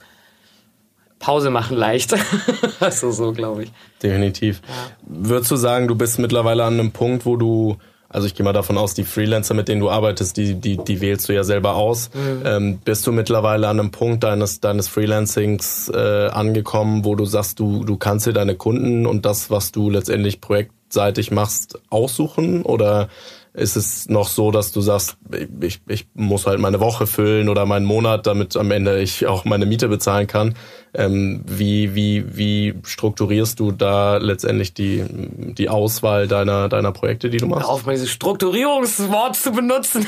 Pause machen leicht. [LAUGHS] also so, glaube ich. Definitiv. Ja. Würdest du sagen, du bist mittlerweile an einem Punkt, wo du, also ich gehe mal davon aus, die Freelancer, mit denen du arbeitest, die, die, die wählst du ja selber aus. Mhm. Ähm, bist du mittlerweile an einem Punkt deines, deines Freelancings äh, angekommen, wo du sagst, du, du kannst dir deine Kunden und das, was du letztendlich projektseitig machst, aussuchen? Oder ist es noch so, dass du sagst, ich, ich muss halt meine Woche füllen oder meinen Monat, damit am Ende ich auch meine Miete bezahlen kann. Ähm, wie, wie, wie strukturierst du da letztendlich die, die Auswahl deiner, deiner Projekte, die du machst? Auf mal dieses Strukturierungswort zu benutzen.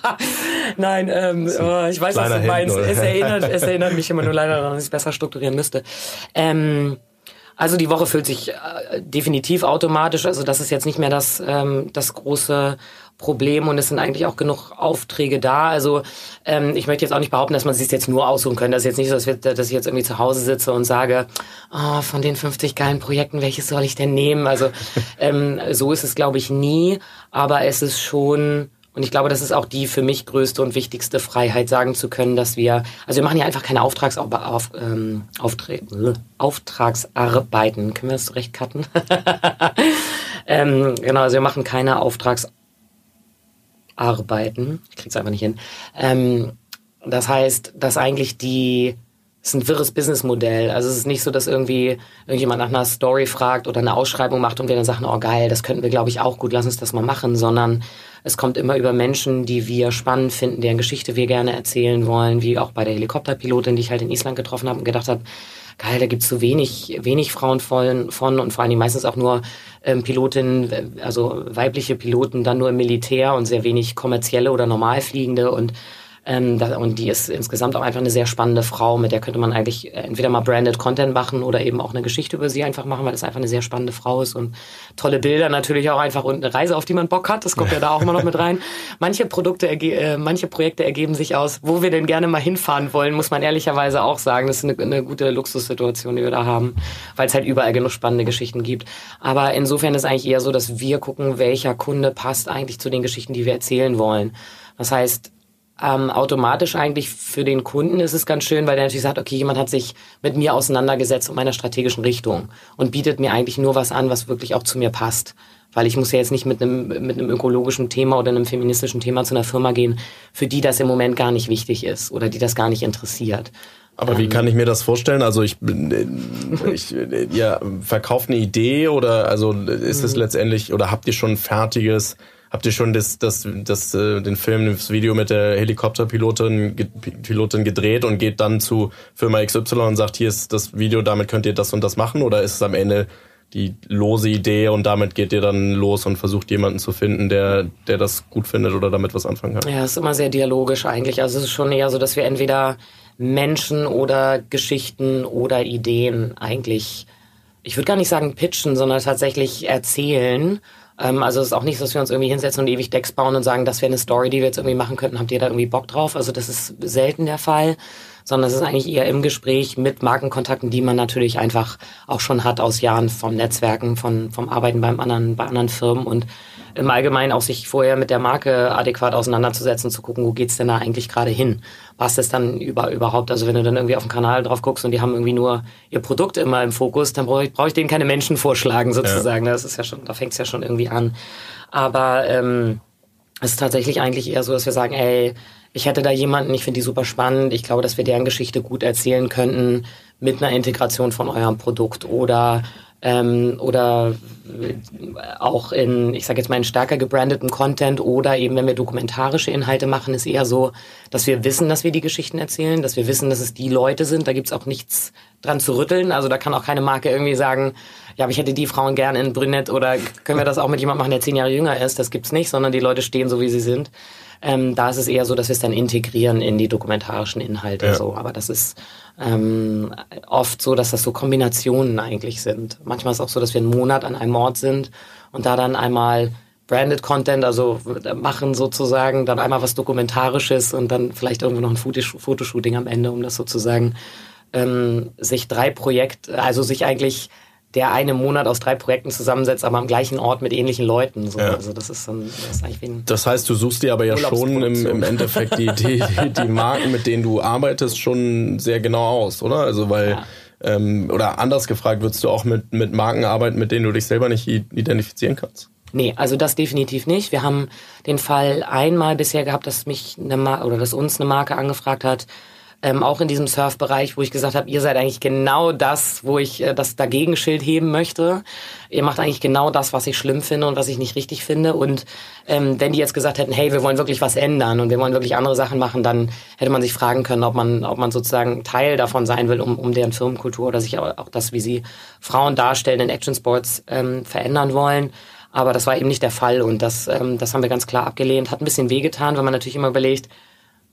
[LAUGHS] Nein, ähm, oh, ich weiß, was du meinst. Es erinnert, [LAUGHS] es erinnert mich immer nur leider daran, dass ich es besser strukturieren müsste. Ähm, also die Woche füllt sich äh, definitiv automatisch. Also das ist jetzt nicht mehr das, ähm, das große Problem und es sind eigentlich auch genug Aufträge da. Also ähm, ich möchte jetzt auch nicht behaupten, dass man sich jetzt nur aussuchen könnte. Das ist jetzt nicht so, dass, wir, dass ich jetzt irgendwie zu Hause sitze und sage, oh, von den 50 geilen Projekten, welches soll ich denn nehmen? Also [LAUGHS] ähm, so ist es, glaube ich, nie. Aber es ist schon und ich glaube, das ist auch die für mich größte und wichtigste Freiheit, sagen zu können, dass wir, also wir machen ja einfach keine Auftrags auf, ähm, Auftra Auftragsarbeiten. Können wir das recht cutten? [LAUGHS] ähm, genau, also wir machen keine Auftragsarbeiten. Ich krieg's einfach nicht hin. Ähm, das heißt, dass eigentlich die ist ein wirres Businessmodell. Also es ist nicht so, dass irgendwie irgendjemand nach einer Story fragt oder eine Ausschreibung macht und wir dann sagen, oh geil, das könnten wir, glaube ich, auch gut, lass uns das mal machen, sondern es kommt immer über Menschen, die wir spannend finden, deren Geschichte wir gerne erzählen wollen, wie auch bei der Helikopterpilotin, die ich halt in Island getroffen habe und gedacht habe, geil, da gibt's so wenig, wenig Frauen von, von und vor allem meistens auch nur ähm, Pilotinnen, also weibliche Piloten, dann nur im Militär und sehr wenig kommerzielle oder Normalfliegende und ähm, da, und die ist insgesamt auch einfach eine sehr spannende Frau, mit der könnte man eigentlich entweder mal branded Content machen oder eben auch eine Geschichte über sie einfach machen, weil das einfach eine sehr spannende Frau ist und tolle Bilder natürlich auch einfach und eine Reise, auf die man Bock hat. Das kommt ja da auch immer noch mit rein. [LAUGHS] Manche Produkte, äh, manche Projekte ergeben sich aus, wo wir denn gerne mal hinfahren wollen, muss man ehrlicherweise auch sagen. Das ist eine, eine gute Luxussituation, die wir da haben, weil es halt überall genug spannende Geschichten gibt. Aber insofern ist eigentlich eher so, dass wir gucken, welcher Kunde passt eigentlich zu den Geschichten, die wir erzählen wollen. Das heißt, ähm, automatisch eigentlich für den Kunden ist es ganz schön, weil der natürlich sagt, okay, jemand hat sich mit mir auseinandergesetzt um meiner strategischen Richtung und bietet mir eigentlich nur was an, was wirklich auch zu mir passt. Weil ich muss ja jetzt nicht mit einem, mit einem ökologischen Thema oder einem feministischen Thema zu einer Firma gehen, für die das im Moment gar nicht wichtig ist oder die das gar nicht interessiert. Aber wie ähm, kann ich mir das vorstellen? Also ich, ich ja, verkauft eine Idee oder also ist es mhm. letztendlich oder habt ihr schon ein fertiges Habt ihr schon das, das, das, äh, den Film, das Video mit der Helikopterpilotin Pilotin gedreht und geht dann zu Firma XY und sagt, hier ist das Video, damit könnt ihr das und das machen? Oder ist es am Ende die lose Idee und damit geht ihr dann los und versucht jemanden zu finden, der, der das gut findet oder damit was anfangen kann? Ja, es ist immer sehr dialogisch eigentlich. Also es ist schon eher so, dass wir entweder Menschen oder Geschichten oder Ideen eigentlich, ich würde gar nicht sagen pitchen, sondern tatsächlich erzählen ähm, also es ist auch nicht, dass wir uns irgendwie hinsetzen und ewig Decks bauen und sagen, das wäre eine Story, die wir jetzt irgendwie machen könnten. Habt ihr da irgendwie Bock drauf? Also das ist selten der Fall, sondern es ist eigentlich eher im Gespräch mit Markenkontakten, die man natürlich einfach auch schon hat aus Jahren vom Netzwerken, von, vom Arbeiten beim anderen, bei anderen Firmen und im Allgemeinen auch sich vorher mit der Marke adäquat auseinanderzusetzen, zu gucken, wo geht's denn da eigentlich gerade hin? Passt es dann über, überhaupt? Also wenn du dann irgendwie auf den Kanal drauf guckst und die haben irgendwie nur ihr Produkt immer im Fokus, dann brauche ich, brauch ich denen keine Menschen vorschlagen sozusagen. Ja. Das ist ja schon, da fängt's ja schon irgendwie an. Aber ähm, es ist tatsächlich eigentlich eher so, dass wir sagen, ey, ich hätte da jemanden, ich finde die super spannend, ich glaube, dass wir deren Geschichte gut erzählen könnten mit einer Integration von eurem Produkt oder ähm, oder auch in, ich sage jetzt mal, in stärker gebrandeten Content oder eben, wenn wir dokumentarische Inhalte machen, ist eher so, dass wir wissen, dass wir die Geschichten erzählen, dass wir wissen, dass es die Leute sind. Da gibt's auch nichts dran zu rütteln. Also da kann auch keine Marke irgendwie sagen, ja, aber ich hätte die Frauen gerne in Brünett oder können wir das auch mit jemandem machen, der zehn Jahre jünger ist. Das gibt's nicht, sondern die Leute stehen so, wie sie sind. Ähm, da ist es eher so, dass wir es dann integrieren in die dokumentarischen Inhalte. Ja. So. Aber das ist ähm, oft so, dass das so Kombinationen eigentlich sind. Manchmal ist es auch so, dass wir einen Monat an einem Ort sind und da dann einmal Branded Content, also machen sozusagen, dann einmal was Dokumentarisches und dann vielleicht irgendwo noch ein Fotoshooting am Ende, um das sozusagen ähm, sich drei Projekte, also sich eigentlich der eine Monat aus drei Projekten zusammensetzt, aber am gleichen Ort mit ähnlichen Leuten. So. Ja. Also das ist dann das ist eigentlich wie ein Das heißt, du suchst dir aber ja schon im, im Endeffekt die, die, die, Marken, mit denen du arbeitest, schon sehr genau aus, oder? Also weil ja. ähm, oder anders gefragt, würdest du auch mit, mit Marken arbeiten, mit denen du dich selber nicht identifizieren kannst? Nee, also das definitiv nicht. Wir haben den Fall einmal bisher gehabt, dass mich eine Mar oder dass uns eine Marke angefragt hat, ähm, auch in diesem Surf-Bereich, wo ich gesagt habe, ihr seid eigentlich genau das, wo ich äh, das Dagegenschild heben möchte. Ihr macht eigentlich genau das, was ich schlimm finde und was ich nicht richtig finde. Und ähm, wenn die jetzt gesagt hätten, hey, wir wollen wirklich was ändern und wir wollen wirklich andere Sachen machen, dann hätte man sich fragen können, ob man, ob man sozusagen Teil davon sein will, um, um deren Firmenkultur oder sich auch, auch das, wie sie Frauen darstellen in Action Sports ähm, verändern wollen. Aber das war eben nicht der Fall und das, ähm, das haben wir ganz klar abgelehnt. Hat ein bisschen wehgetan, weil man natürlich immer überlegt,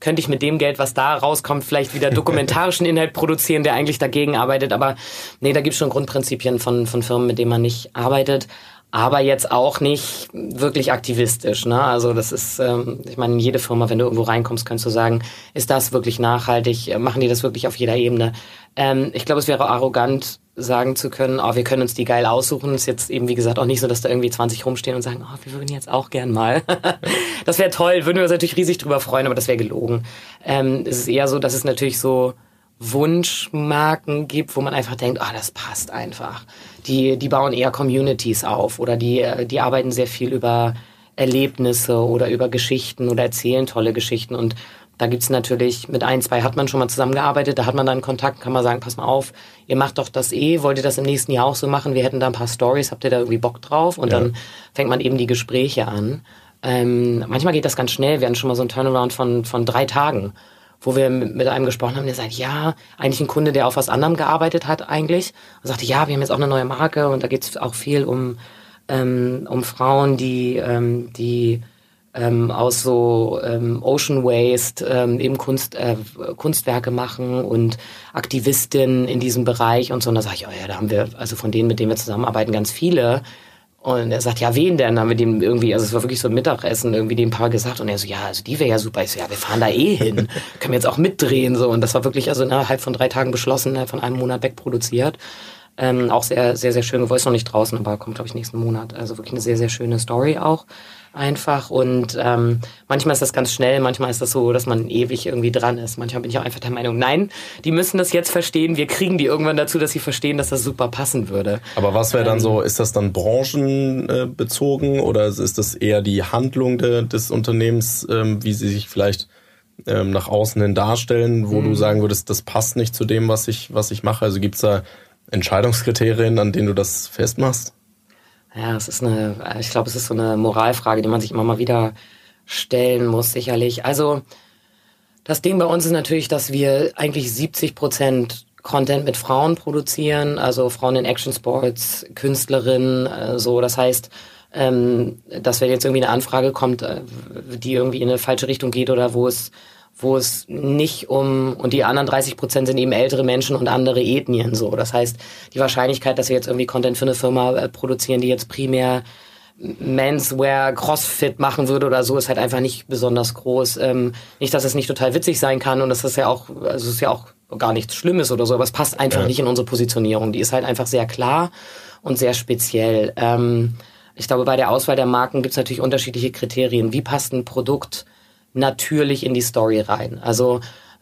könnte ich mit dem Geld, was da rauskommt, vielleicht wieder [LAUGHS] dokumentarischen Inhalt produzieren, der eigentlich dagegen arbeitet. Aber nee, da gibt es schon Grundprinzipien von, von Firmen, mit denen man nicht arbeitet. Aber jetzt auch nicht wirklich aktivistisch. Ne? Also das ist, ähm, ich meine, jede Firma, wenn du irgendwo reinkommst, kannst du sagen, ist das wirklich nachhaltig? Machen die das wirklich auf jeder Ebene? Ähm, ich glaube, es wäre arrogant, sagen zu können, oh, wir können uns die geil aussuchen. Ist jetzt eben, wie gesagt, auch nicht so, dass da irgendwie 20 rumstehen und sagen, oh, wir würden jetzt auch gern mal. [LAUGHS] das wäre toll, würden wir uns natürlich riesig drüber freuen, aber das wäre gelogen. Ähm, es ist eher so, dass es natürlich so Wunschmarken gibt, wo man einfach denkt, oh, das passt einfach. Die, die bauen eher Communities auf oder die, die arbeiten sehr viel über Erlebnisse oder über Geschichten oder erzählen tolle Geschichten und Da gibt's natürlich, mit ein, zwei hat man schon mal zusammengearbeitet, da hat man dann Kontakt, kann man sagen, pass mal auf, ihr macht doch das eh, wollt ihr das im nächsten Jahr auch so machen? Wir hätten da ein paar Stories, habt ihr da irgendwie Bock drauf? Und ja. dann fängt man eben die Gespräche an. Ähm, manchmal geht das ganz schnell, wir hatten schon mal so ein Turnaround von, von drei Tagen wo wir mit einem gesprochen haben, der sagt, ja, eigentlich ein Kunde, der auf was anderem gearbeitet hat eigentlich. Und sagte, ja, wir haben jetzt auch eine neue Marke und da geht es auch viel um, ähm, um Frauen, die, ähm, die ähm, aus so ähm, Ocean Waste ähm, eben Kunst, äh, Kunstwerke machen und Aktivistinnen in diesem Bereich und so. Und da sage ich, oh ja, da haben wir, also von denen, mit denen wir zusammenarbeiten, ganz viele. Und er sagt, ja, wen denn? Haben wir dem irgendwie, also es war wirklich so ein Mittagessen, irgendwie dem Paar gesagt. Und er so, ja, also die wäre ja super. Ich so, ja, wir fahren da eh hin. [LAUGHS] Können wir jetzt auch mitdrehen, so. Und das war wirklich, also innerhalb von drei Tagen beschlossen, von einem Monat wegproduziert. Ähm, auch sehr, sehr, sehr schön. Wo ist noch nicht draußen, aber kommt, glaube ich, nächsten Monat. Also wirklich eine sehr, sehr schöne Story auch einfach. Und ähm, manchmal ist das ganz schnell, manchmal ist das so, dass man ewig irgendwie dran ist. Manchmal bin ich auch einfach der Meinung, nein, die müssen das jetzt verstehen. Wir kriegen die irgendwann dazu, dass sie verstehen, dass das super passen würde. Aber was wäre dann so, ähm, ist das dann branchenbezogen oder ist das eher die Handlung de, des Unternehmens, ähm, wie sie sich vielleicht ähm, nach außen hin darstellen, wo mhm. du sagen würdest, das passt nicht zu dem, was ich, was ich mache? Also gibt's da Entscheidungskriterien, an denen du das festmachst? Ja, es ist eine, ich glaube, es ist so eine Moralfrage, die man sich immer mal wieder stellen muss, sicherlich. Also, das Ding bei uns ist natürlich, dass wir eigentlich 70 Prozent Content mit Frauen produzieren, also Frauen in Action Sports, Künstlerinnen, äh, so. Das heißt, ähm, dass wenn jetzt irgendwie eine Anfrage kommt, äh, die irgendwie in eine falsche Richtung geht oder wo es wo es nicht um, und die anderen 30 Prozent sind eben ältere Menschen und andere Ethnien so. Das heißt, die Wahrscheinlichkeit, dass wir jetzt irgendwie Content für eine Firma äh, produzieren, die jetzt primär Menswear, Crossfit machen würde oder so, ist halt einfach nicht besonders groß. Ähm, nicht, dass es nicht total witzig sein kann und das ist ja auch, also es ist ja auch gar nichts Schlimmes oder so, aber es passt einfach ja. nicht in unsere Positionierung. Die ist halt einfach sehr klar und sehr speziell. Ähm, ich glaube, bei der Auswahl der Marken gibt es natürlich unterschiedliche Kriterien. Wie passt ein Produkt natürlich in die Story rein. Also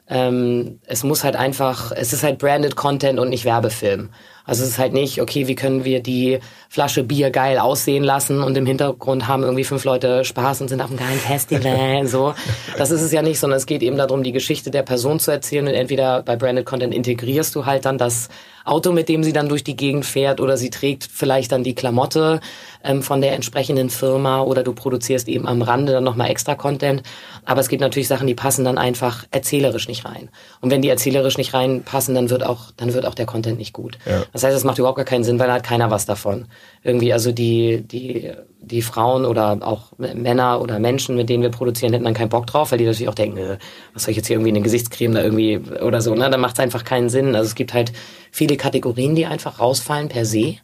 ähm, es muss halt einfach, es ist halt branded Content und nicht Werbefilm. Also es ist halt nicht, okay, wie können wir die Flasche Bier geil aussehen lassen und im Hintergrund haben irgendwie fünf Leute Spaß und sind auf einem geilen Festival. [LAUGHS] so, das ist es ja nicht, sondern es geht eben darum, die Geschichte der Person zu erzählen und entweder bei branded Content integrierst du halt dann das Auto, mit dem sie dann durch die Gegend fährt oder sie trägt vielleicht dann die Klamotte ähm, von der entsprechenden Firma oder du produzierst eben am Rande dann nochmal extra Content. Aber es gibt natürlich Sachen, die passen dann einfach erzählerisch nicht rein. Und wenn die erzählerisch nicht reinpassen, dann wird auch, dann wird auch der Content nicht gut. Ja. Das heißt, es macht überhaupt gar keinen Sinn, weil da hat keiner was davon. Irgendwie, also die, die, die Frauen oder auch Männer oder Menschen, mit denen wir produzieren, hätten dann keinen Bock drauf, weil die natürlich auch denken, äh, was soll ich jetzt hier irgendwie in den Gesichtscreme da irgendwie oder so, ne? Dann macht es einfach keinen Sinn. Also es gibt halt viele Kategorien, die einfach rausfallen per se,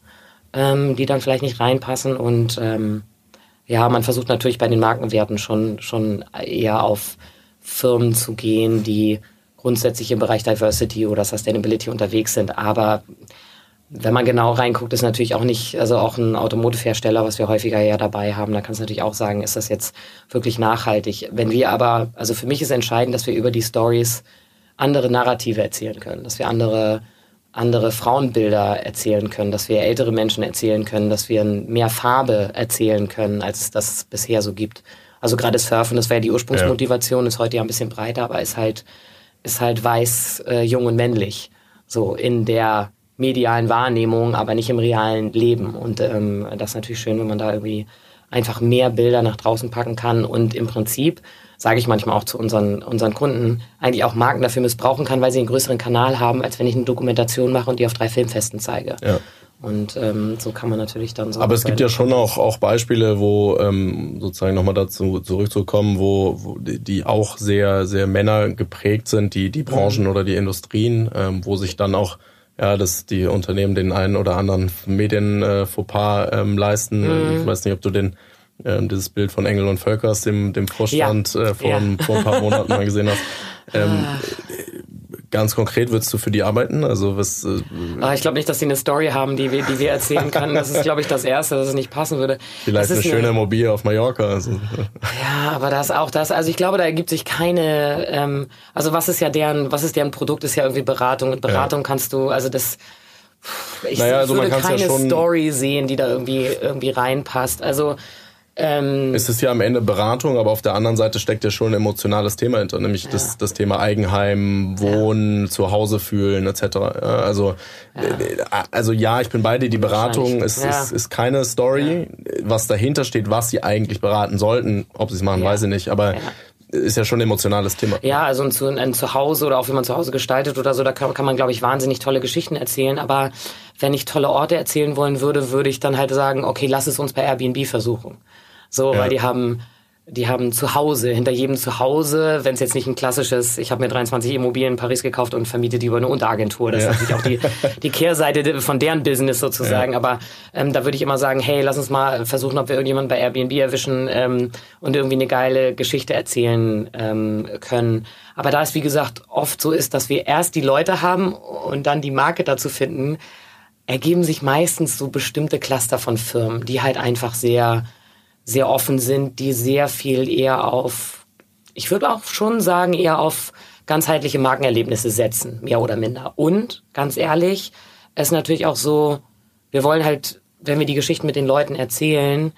ähm, die dann vielleicht nicht reinpassen und ähm, ja, man versucht natürlich bei den Markenwerten schon, schon eher auf Firmen zu gehen, die grundsätzlich im Bereich Diversity oder Sustainability unterwegs sind, aber wenn man genau reinguckt, ist natürlich auch nicht, also auch ein Automotive-Hersteller, was wir häufiger ja dabei haben, da kannst du natürlich auch sagen, ist das jetzt wirklich nachhaltig. Wenn wir aber, also für mich ist entscheidend, dass wir über die Stories andere Narrative erzählen können, dass wir andere, andere Frauenbilder erzählen können, dass wir ältere Menschen erzählen können, dass wir mehr Farbe erzählen können, als es das bisher so gibt. Also gerade Surfen, das wäre die Ursprungsmotivation, ist heute ja ein bisschen breiter, aber ist halt, ist halt weiß, äh, jung und männlich. So in der medialen Wahrnehmung, aber nicht im realen Leben. Und ähm, das ist natürlich schön, wenn man da irgendwie einfach mehr Bilder nach draußen packen kann und im Prinzip sage ich manchmal auch zu unseren, unseren Kunden, eigentlich auch Marken dafür missbrauchen kann, weil sie einen größeren Kanal haben, als wenn ich eine Dokumentation mache und die auf drei Filmfesten zeige. Ja. Und ähm, so kann man natürlich dann so. Aber es gibt ja schon auch, auch Beispiele, wo ähm, sozusagen nochmal dazu zurückzukommen, wo, wo die auch sehr, sehr Männer geprägt sind, die, die Branchen mhm. oder die Industrien, ähm, wo sich dann auch ja, dass die Unternehmen den einen oder anderen Medien-Fauxpas äh, ähm, leisten. Mhm. Ich weiß nicht, ob du den ähm, dieses Bild von Engel und Völkers, dem, dem Vorstand, ja. äh, vor, ja. vor ein paar Monaten mal gesehen hast. [LAUGHS] Ähm, ah. Ganz konkret würdest du für die arbeiten? Also was? Äh, ah, ich glaube nicht, dass sie eine Story haben, die wir, die wir erzählen können. Das ist, glaube ich, das Erste, dass es nicht passen würde. Vielleicht eine schöne Immobilie auf Mallorca. Also. Ja, aber das auch das. Also ich glaube, da ergibt sich keine. Ähm, also was ist ja deren, was ist deren Produkt? Ist ja irgendwie Beratung. Und Beratung ja. kannst du, also das. Ich, naja, also würde keine ja Story sehen, die da irgendwie irgendwie reinpasst. Also Ähm, es ist ja am Ende Beratung, aber auf der anderen Seite steckt ja schon ein emotionales Thema hinter, nämlich ja. das, das Thema Eigenheim, Wohnen, ja. zu Hause fühlen etc. Also, ja. Äh, also ja, ich bin bei dir. Die Beratung ist, ist, ist keine Story. Was dahinter steht, was sie eigentlich beraten sollten, ob sie es machen, weiß ich nicht. Aber ist ja schon ein emotionales Thema. Ja, also ein, ein, ein Zuhause oder auch wenn man zu Hause gestaltet oder so, da kann, kann man, glaube ich, wahnsinnig tolle Geschichten erzählen. Aber wenn ich tolle Orte erzählen wollen würde, würde ich dann halt sagen, okay, lass es uns bei Airbnb versuchen. So, ja. weil die haben die haben zu Hause, hinter jedem Zuhause, wenn es jetzt nicht ein klassisches, ich habe mir 23 Immobilien in Paris gekauft und vermiete die über eine Unteragentur. Das ja. ist natürlich auch die, die Kehrseite von deren Business sozusagen. Ja. Aber ähm, da würde ich immer sagen, hey, lass uns mal versuchen, ob wir irgendjemanden bei Airbnb erwischen ähm, und irgendwie eine geile Geschichte erzählen ähm, können. Aber da es, wie gesagt, oft so ist, dass wir erst die Leute haben und dann die Marke dazu finden, ergeben sich meistens so bestimmte Cluster von Firmen, die halt einfach sehr sehr offen sind, die sehr viel eher auf, ich würde auch schon sagen, eher auf ganzheitliche Markenerlebnisse setzen, mehr oder minder. Und ganz ehrlich, es ist natürlich auch so, wir wollen halt, wenn wir die Geschichten mit den Leuten erzählen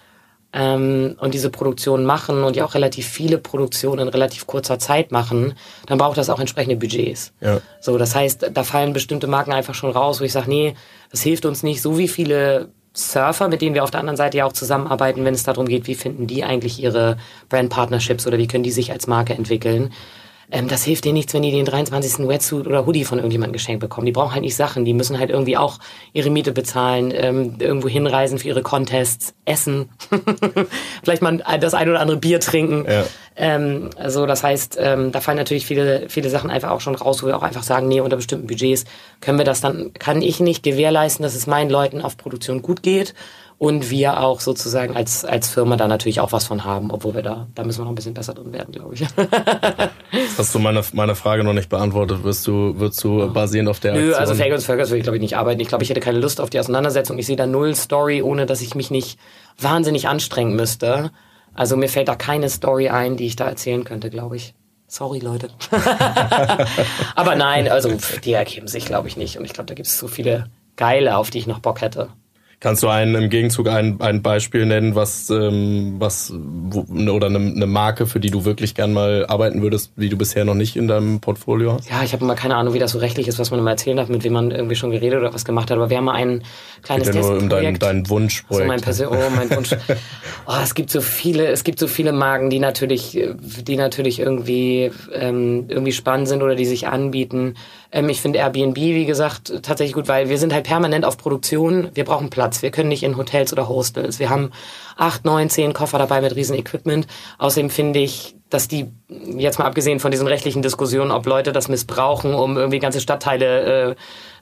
ähm, und diese Produktion machen und ja auch relativ viele Produktionen in relativ kurzer Zeit machen, dann braucht das auch entsprechende Budgets. Ja. So, das heißt, da fallen bestimmte Marken einfach schon raus, wo ich sage, nee, das hilft uns nicht, so wie viele Surfer, mit denen wir auf der anderen Seite ja auch zusammenarbeiten, wenn es darum geht, wie finden die eigentlich ihre Brand Partnerships oder wie können die sich als Marke entwickeln. Ähm, das hilft denen nichts, wenn die den 23. Wetsuit oder Hoodie von irgendjemandem geschenkt bekommen. Die brauchen halt nicht Sachen. Die müssen halt irgendwie auch ihre Miete bezahlen, ähm, irgendwo hinreisen für ihre Contests, essen, [LAUGHS] vielleicht mal das ein oder andere Bier trinken. Ja. Ähm, also das heißt, ähm, da fallen natürlich viele, viele Sachen einfach auch schon raus, wo wir auch einfach sagen, nee, unter bestimmten Budgets können wir das dann, kann ich nicht gewährleisten, dass es meinen Leuten auf Produktion gut geht und wir auch sozusagen als, als Firma da natürlich auch was von haben, obwohl wir da, da müssen wir noch ein bisschen besser drin werden, glaube ich. [LAUGHS] Hast du meine, meine Frage noch nicht beantwortet? Wirst du, wirst du basierend auf der Nö, also Fake und Völkers würde ich glaube ich nicht arbeiten. Ich glaube, ich hätte keine Lust auf die Auseinandersetzung. Ich sehe da null Story, ohne dass ich mich nicht wahnsinnig anstrengen müsste. Also mir fällt da keine Story ein, die ich da erzählen könnte, glaube ich. Sorry, Leute. [LAUGHS] Aber nein, also die ergeben sich, glaube ich, nicht. Und ich glaube, da gibt es so viele geile, auf die ich noch Bock hätte. Kannst du einen im Gegenzug ein, ein Beispiel nennen, was, ähm, was wo, oder eine, eine Marke, für die du wirklich gern mal arbeiten würdest, die du bisher noch nicht in deinem Portfolio hast? Ja, ich habe mal keine Ahnung, wie das so rechtlich ist, was man immer erzählen darf, mit wem man irgendwie schon geredet oder was gemacht hat. Aber wir haben mal ein kleines Geht ja nur um dein, dein Wunschprojekt. Also mein Persön oh, mein Wunsch. [LAUGHS] oh, es gibt so viele, es gibt so viele Marken, die natürlich, die natürlich irgendwie ähm, irgendwie spannend sind oder die sich anbieten. Ähm, ich finde Airbnb, wie gesagt, tatsächlich gut, weil wir sind halt permanent auf Produktion. Wir brauchen Platz. Wir können nicht in Hotels oder Hostels. Wir haben acht, neun, zehn Koffer dabei mit riesen Equipment. Außerdem finde ich, dass die, jetzt mal abgesehen von diesen rechtlichen Diskussionen, ob Leute das missbrauchen, um irgendwie ganze Stadtteile äh,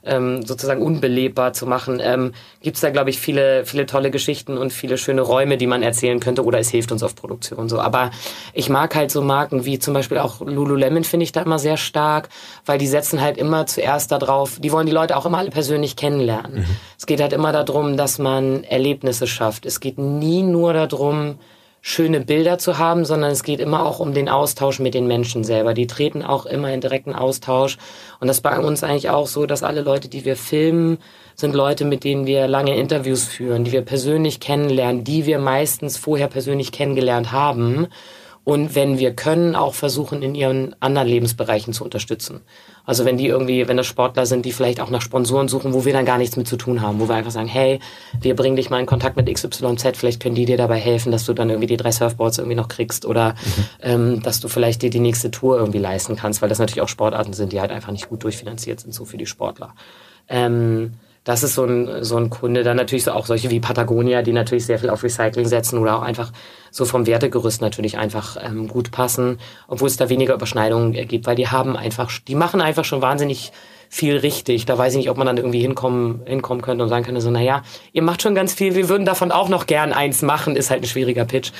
ähm, sozusagen unbelebbar zu machen, ähm, gibt es da, glaube ich, viele, viele tolle Geschichten und viele schöne Räume, die man erzählen könnte oder es hilft uns auf Produktion so. Aber ich mag halt so Marken wie zum Beispiel auch Lululemon finde ich da immer sehr stark, weil die setzen halt immer zuerst darauf, die wollen die Leute auch immer alle persönlich kennenlernen. Mhm. Es geht halt immer darum, dass man Erlebnisse schafft. Es geht nie nur darum, schöne Bilder zu haben, sondern es geht immer auch um den Austausch mit den Menschen selber. Die treten auch immer in direkten Austausch. Und das bei uns eigentlich auch so, dass alle Leute, die wir filmen, sind Leute, mit denen wir lange Interviews führen, die wir persönlich kennenlernen, die wir meistens vorher persönlich kennengelernt haben und wenn wir können, auch versuchen, in ihren anderen Lebensbereichen zu unterstützen. Also wenn die irgendwie, wenn das Sportler sind, die vielleicht auch nach Sponsoren suchen, wo wir dann gar nichts mit zu tun haben, wo wir einfach sagen, hey, wir bringen dich mal in Kontakt mit XYZ, vielleicht können die dir dabei helfen, dass du dann irgendwie die drei Surfboards irgendwie noch kriegst oder mhm. ähm, dass du vielleicht dir die nächste Tour irgendwie leisten kannst, weil das natürlich auch Sportarten sind, die halt einfach nicht gut durchfinanziert sind, so für die Sportler. Ähm, das ist so ein, so ein Kunde. Dann natürlich so auch solche wie Patagonia, die natürlich sehr viel auf Recycling setzen oder auch einfach so vom Wertegerüst natürlich einfach ähm, gut passen, obwohl es da weniger Überschneidungen gibt, weil die haben einfach, die machen einfach schon wahnsinnig viel richtig. Da weiß ich nicht, ob man dann irgendwie hinkommen, hinkommen könnte und sagen könnte, so, naja, ihr macht schon ganz viel, wir würden davon auch noch gern eins machen, ist halt ein schwieriger Pitch.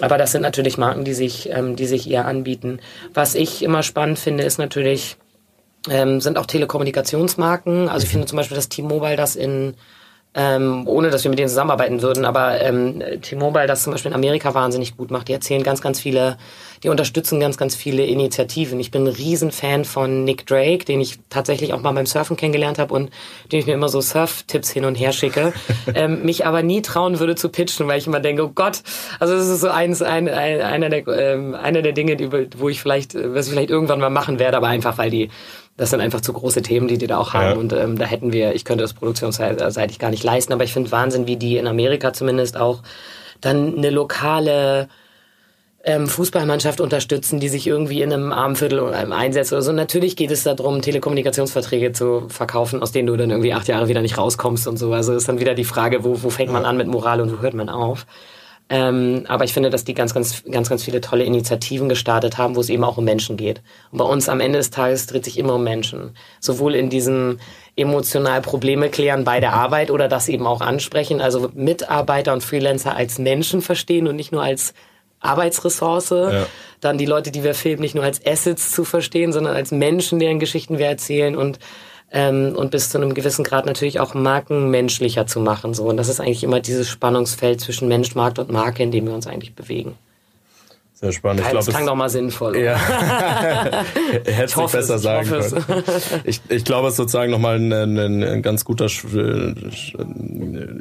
Aber das sind natürlich Marken, die sich, ähm, die sich eher anbieten. Was ich immer spannend finde, ist natürlich, ähm, sind auch Telekommunikationsmarken. Also ich finde zum Beispiel, dass T-Mobile das in ähm, ohne dass wir mit denen zusammenarbeiten würden. Aber ähm, T-Mobile das zum Beispiel in Amerika wahnsinnig gut macht. Die erzählen ganz, ganz viele, die unterstützen ganz, ganz viele Initiativen. Ich bin ein Riesenfan von Nick Drake, den ich tatsächlich auch mal beim Surfen kennengelernt habe und den ich mir immer so Surf-Tipps hin und her schicke. [LAUGHS] ähm, mich aber nie trauen würde zu pitchen, weil ich immer denke, oh Gott, also das ist so eins, ein, ein, einer, der, ähm, einer der Dinge, die, wo ich vielleicht, was ich vielleicht irgendwann mal machen werde, aber einfach weil die das sind einfach zu große Themen, die die da auch haben. Ja. Und ähm, da hätten wir, ich könnte das produktionsseitig gar nicht leisten, aber ich finde Wahnsinn, wie die in Amerika zumindest auch dann eine lokale ähm, Fußballmannschaft unterstützen, die sich irgendwie in einem Armviertel oder einem einsetzt oder so. Natürlich geht es darum, Telekommunikationsverträge zu verkaufen, aus denen du dann irgendwie acht Jahre wieder nicht rauskommst und so. Also ist dann wieder die Frage, wo, wo fängt man an mit Moral und wo hört man auf? Ähm, aber ich finde, dass die ganz, ganz, ganz, ganz viele tolle Initiativen gestartet haben, wo es eben auch um Menschen geht. Und bei uns am Ende des Tages dreht sich immer um Menschen. Sowohl in diesem emotional Probleme klären bei der Arbeit oder das eben auch ansprechen. Also Mitarbeiter und Freelancer als Menschen verstehen und nicht nur als Arbeitsressource. Ja. Dann die Leute, die wir filmen, nicht nur als Assets zu verstehen, sondern als Menschen, deren Geschichten wir erzählen und ähm, und bis zu einem gewissen Grad natürlich auch Marken menschlicher zu machen. So. Und das ist eigentlich immer dieses Spannungsfeld zwischen Mensch, Markt und Marke, in dem wir uns eigentlich bewegen. Sehr spannend. Ich glaube, das klang doch mal sinnvoll. Ja. [LAUGHS] [LAUGHS] Hätte nicht besser es, sagen können. Ich, ich glaube, es ist sozusagen nochmal ein, ein, ein ganz guter äh,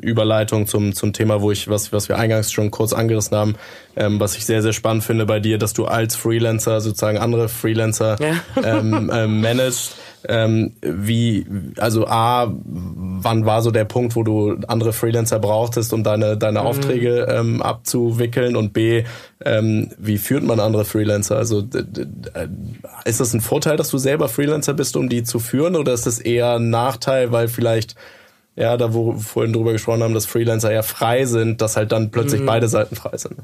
Überleitung zum, zum Thema, wo ich, was, was wir eingangs schon kurz angerissen haben, ähm, was ich sehr, sehr spannend finde bei dir, dass du als Freelancer sozusagen andere Freelancer ja. ähm, ähm, managst ähm, wie, also A, wann war so der Punkt, wo du andere Freelancer brauchtest, um deine, deine mhm. Aufträge ähm, abzuwickeln und B, ähm, wie führt man andere Freelancer? Also ist das ein Vorteil, dass du selber Freelancer bist, um die zu führen oder ist das eher ein Nachteil, weil vielleicht ja, da wo wir vorhin drüber gesprochen haben, dass Freelancer ja frei sind, dass halt dann plötzlich mhm. beide Seiten frei sind.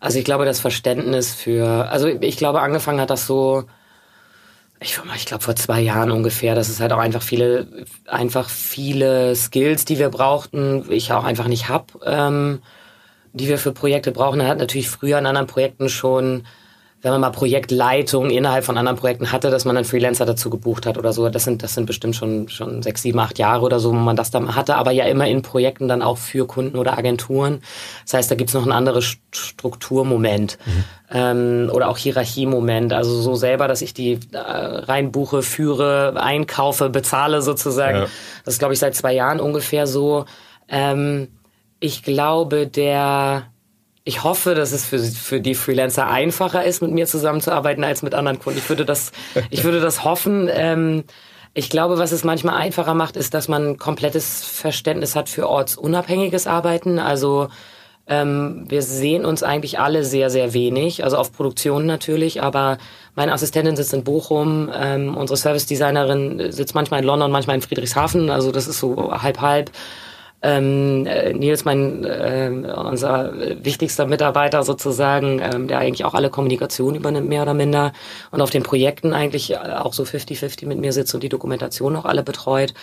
Also ich glaube, das Verständnis für, also ich glaube, angefangen hat das so ich, ich glaube vor zwei Jahren ungefähr, dass es halt auch einfach viele, einfach viele Skills, die wir brauchten, ich auch einfach nicht hab, ähm, die wir für Projekte brauchen. Er hat natürlich früher in anderen Projekten schon wenn man mal Projektleitung innerhalb von anderen Projekten hatte, dass man einen Freelancer dazu gebucht hat oder so. Das sind, das sind bestimmt schon, schon sechs, sieben, acht Jahre oder so, wo man das dann hatte, aber ja immer in Projekten dann auch für Kunden oder Agenturen. Das heißt, da gibt's noch ein anderes Strukturmoment mhm. ähm, oder auch Hierarchiemoment. Also so selber, dass ich die äh, reinbuche, führe, einkaufe, bezahle sozusagen. Ja. Das ist, glaube ich, seit zwei Jahren ungefähr so. Ähm, ich glaube, der ich hoffe, dass es für, für die Freelancer einfacher ist, mit mir zusammenzuarbeiten als mit anderen Kunden. Ich würde das, [LAUGHS] ich würde das hoffen. Ähm, ich glaube, was es manchmal einfacher macht, ist, dass man komplettes Verständnis hat für ortsunabhängiges Arbeiten. Also ähm, wir sehen uns eigentlich alle sehr, sehr wenig, also auf Produktion natürlich, aber meine Assistentin sitzt in Bochum, ähm, unsere Service-Designerin sitzt manchmal in London, manchmal in Friedrichshafen, also das ist so halb-halb. Ähm, äh, Nils, mein äh, unser wichtigster Mitarbeiter sozusagen, ähm, der eigentlich auch alle Kommunikation übernimmt, mehr oder minder, und auf den Projekten eigentlich auch so 50-50 mit mir sitzt und die Dokumentation auch alle betreut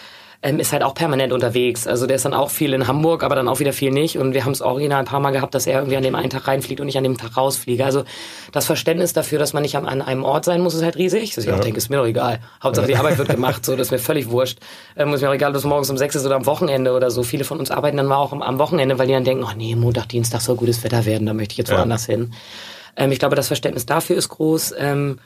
ähm, ist halt auch permanent unterwegs. Also der ist dann auch viel in Hamburg, aber dann auch wieder viel nicht. Und wir haben es original ein paar Mal gehabt, dass er irgendwie an dem einen Tag reinfliegt und ich an dem Tag rausfliege. Also das Verständnis dafür, dass man nicht an, einem Ort sein muss, ist halt riesig. Dass ich ja. auch denke, ist mir doch egal. Hauptsache die Arbeit wird gemacht, so das ist mir völlig wurscht. Ähm, ist mir auch egal, ob es morgens um sechs ist oder am Wochenende oder so. Viele von uns arbeiten dann mal auch am, Wochenende, weil die dann denken, oh nee, Montag, Dienstag soll gutes Wetter werden, da möchte ich jetzt ja. woanders hin. Ähm, ich glaube, das Verständnis dafür ist groß. Ähm,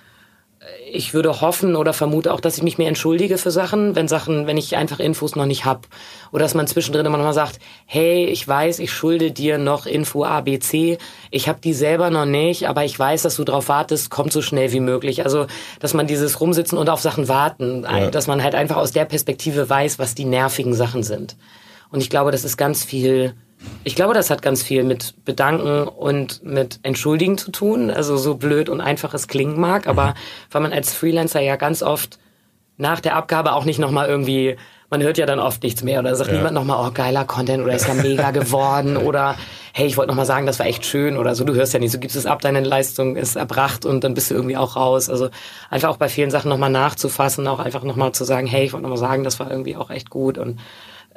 ich würde hoffen oder vermute auch, dass ich mich mehr entschuldige für Sachen, wenn Sachen, wenn ich einfach Infos noch nicht hab. Oder dass man zwischendrin immer noch mal sagt, hey, ich weiß, ich schulde dir noch Info ABC, ich habe die selber noch nicht, aber ich weiß, dass du drauf wartest, kommt so schnell wie möglich. Also, dass man dieses Rumsitzen und auf Sachen warten, ja. dass man halt einfach aus der Perspektive weiß, was die nervigen Sachen sind. Und ich glaube, das ist ganz viel ich glaube, das hat ganz viel mit Bedanken und mit Entschuldigen zu tun. Also so blöd und einfach es klingen mag, aber mhm. weil man als Freelancer ja ganz oft nach der Abgabe auch nicht nochmal irgendwie, man hört ja dann oft nichts mehr oder sagt ja. niemand nochmal, oh geiler Content oder ist ja mega geworden [LAUGHS] oder hey, ich wollte nochmal sagen, das war echt schön oder so. Du hörst ja nicht, so gibst es ab, deine Leistung ist erbracht und dann bist du irgendwie auch raus. Also einfach auch bei vielen Sachen nochmal nachzufassen, auch einfach nochmal zu sagen, hey, ich wollte nochmal sagen, das war irgendwie auch echt gut und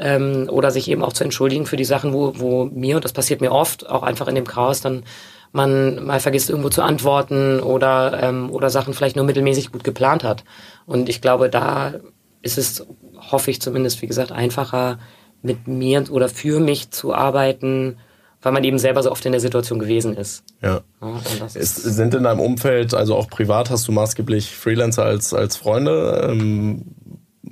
ähm, oder sich eben auch zu entschuldigen für die Sachen, wo, wo mir, und das passiert mir oft, auch einfach in dem Chaos, dann man mal vergisst irgendwo zu antworten oder, ähm, oder Sachen vielleicht nur mittelmäßig gut geplant hat. Und ich glaube, da ist es, hoffe ich zumindest, wie gesagt, einfacher, mit mir oder für mich zu arbeiten, weil man eben selber so oft in der Situation gewesen ist. Ja. ja ist, sind in deinem Umfeld, also auch privat, hast du maßgeblich Freelancer als, als Freunde? Ähm,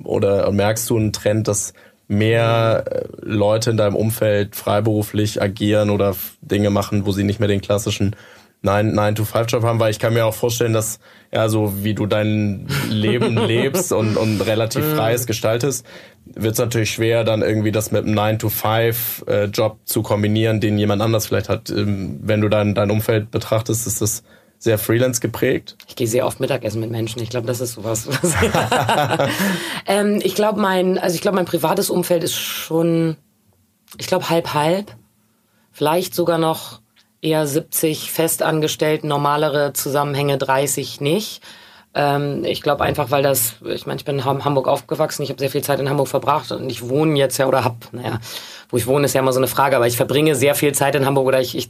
oder merkst du einen Trend, dass mehr äh, Leute in deinem Umfeld freiberuflich agieren oder Dinge machen, wo sie nicht mehr den klassischen 9-to-5-Job haben, weil ich kann mir auch vorstellen, dass ja, so wie du dein Leben [LAUGHS] lebst und, und relativ mhm. freies gestaltest, wird es natürlich schwer, dann irgendwie das mit einem 9-to-5-Job äh, zu kombinieren, den jemand anders vielleicht hat. Ähm, wenn du dein, dein Umfeld betrachtest, ist das sehr Freelance geprägt? Ich gehe sehr oft Mittagessen mit Menschen. Ich glaube, das ist sowas. [LAUGHS] ähm, ich glaube, mein, also ich glaube, mein privates Umfeld ist schon, ich glaube, halb halb. Vielleicht sogar noch eher 70 festangestellt, normalere Zusammenhänge 30 nicht. Ähm, ich glaube einfach, weil das, ich meine, ich bin in Hamburg aufgewachsen, ich habe sehr viel Zeit in Hamburg verbracht und ich wohne jetzt ja oder hab, naja, wo ich wohne ist ja immer so eine Frage, aber ich verbringe sehr viel Zeit in Hamburg oder ich, ich,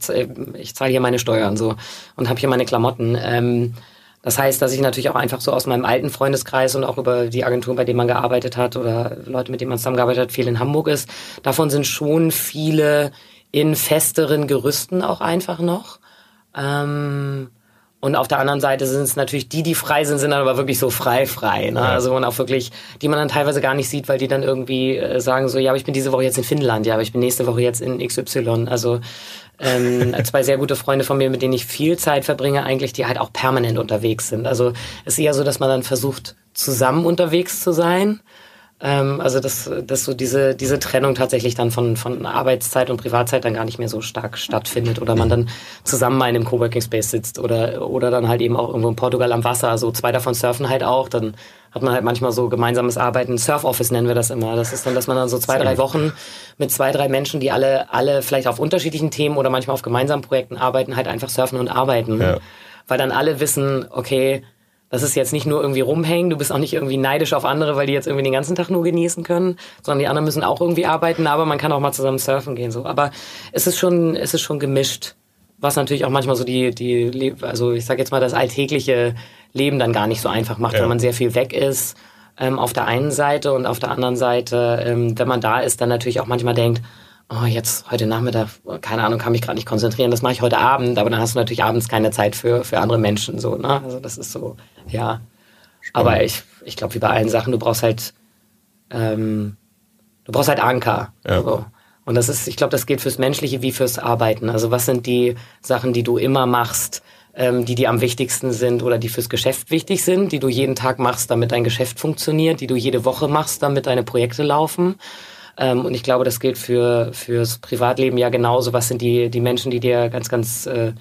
ich zahle hier meine Steuern so und habe hier meine Klamotten. Ähm, das heißt, dass ich natürlich auch einfach so aus meinem alten Freundeskreis und auch über die Agentur, bei denen man gearbeitet hat oder Leute, mit denen man zusammengearbeitet hat, viel in Hamburg ist. Davon sind schon viele in festeren Gerüsten auch einfach noch. Ähm, und auf der anderen Seite sind es natürlich die, die frei sind, sind dann aber wirklich so frei, frei. Ne? Ja. Also und auch wirklich, die man dann teilweise gar nicht sieht, weil die dann irgendwie äh, sagen so, ja, aber ich bin diese Woche jetzt in Finnland, ja, aber ich bin nächste Woche jetzt in XY. Also ähm, [LAUGHS] zwei sehr gute Freunde von mir, mit denen ich viel Zeit verbringe, eigentlich, die halt auch permanent unterwegs sind. Also es ist eher so, dass man dann versucht, zusammen unterwegs zu sein. Ähm, also dass, dass so diese, diese Trennung tatsächlich dann von, von Arbeitszeit und Privatzeit dann gar nicht mehr so stark stattfindet oder man dann zusammen mal in einem Coworking Space sitzt oder, oder dann halt eben auch irgendwo in Portugal am Wasser. Also zwei davon surfen halt auch. Dann hat man halt manchmal so gemeinsames Arbeiten. Surf Office nennen wir das immer. Das ist dann, dass man dann so zwei, drei Wochen mit zwei, drei Menschen, die alle, alle vielleicht auf unterschiedlichen Themen oder manchmal auf gemeinsamen Projekten arbeiten, halt einfach surfen und arbeiten. Ja. Weil dann alle wissen, okay, das ist jetzt nicht nur irgendwie rumhängen, du bist auch nicht irgendwie neidisch auf andere, weil die jetzt irgendwie den ganzen Tag nur genießen können, sondern die anderen müssen auch irgendwie arbeiten, aber man kann auch mal zusammen surfen gehen, so. Aber es ist schon, es ist schon gemischt, was natürlich auch manchmal so die, die, also ich sag jetzt mal, das alltägliche Leben dann gar nicht so einfach macht, ja. wenn man sehr viel weg ist, ähm, auf der einen Seite und auf der anderen Seite, ähm, wenn man da ist, dann natürlich auch manchmal denkt, oh, jetzt heute Nachmittag, keine Ahnung, kann mich gerade nicht konzentrieren, das mache ich heute Abend, aber dann hast du natürlich abends keine Zeit für, für andere Menschen, so, ne? Also das ist so, ja. Spannend. Aber ich, ich glaube, wie bei allen Sachen, du brauchst halt, ähm, du brauchst halt Anker. Ja. So. Und das ist, ich glaube, das gilt fürs Menschliche wie fürs Arbeiten. Also was sind die Sachen, die du immer machst, ähm, die dir am wichtigsten sind oder die fürs Geschäft wichtig sind, die du jeden Tag machst, damit dein Geschäft funktioniert, die du jede Woche machst, damit deine Projekte laufen. Ähm, und ich glaube, das gilt für fürs Privatleben ja genauso. Was sind die, die Menschen, die dir ganz, ganz äh,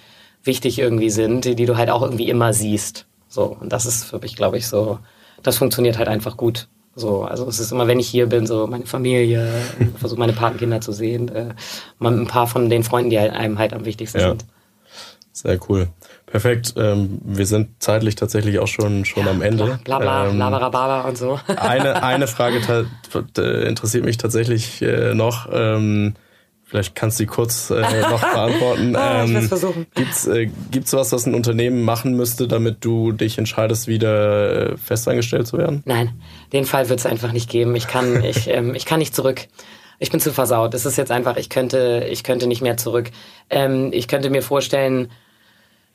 wichtig irgendwie sind, die, die du halt auch irgendwie immer siehst. So, und das ist für mich, glaube ich, so, das funktioniert halt einfach gut. So, also es ist immer, wenn ich hier bin, so meine Familie, [LAUGHS] versuche meine Patenkinder zu sehen, äh, ein paar von den Freunden, die halt einem halt am wichtigsten ja. sind. Sehr cool. Perfekt. Ähm, wir sind zeitlich tatsächlich auch schon, schon ja, am Ende. Bla bla, ähm, labarababa und so. [LAUGHS] eine, eine Frage interessiert mich tatsächlich äh, noch. Ähm, vielleicht kannst du die kurz äh, noch [LAUGHS] beantworten. ah, ich ähm, versuchen. Gibt's, äh, gibt's was, was ein Unternehmen machen müsste, damit du dich entscheidest, wieder äh, festangestellt zu werden? Nein, den Fall wird es einfach nicht geben. Ich kann, ich, ähm, ich kann nicht zurück. Ich bin zu versaut. Es ist jetzt einfach, ich könnte, ich könnte nicht mehr zurück. Ähm, ich könnte mir vorstellen,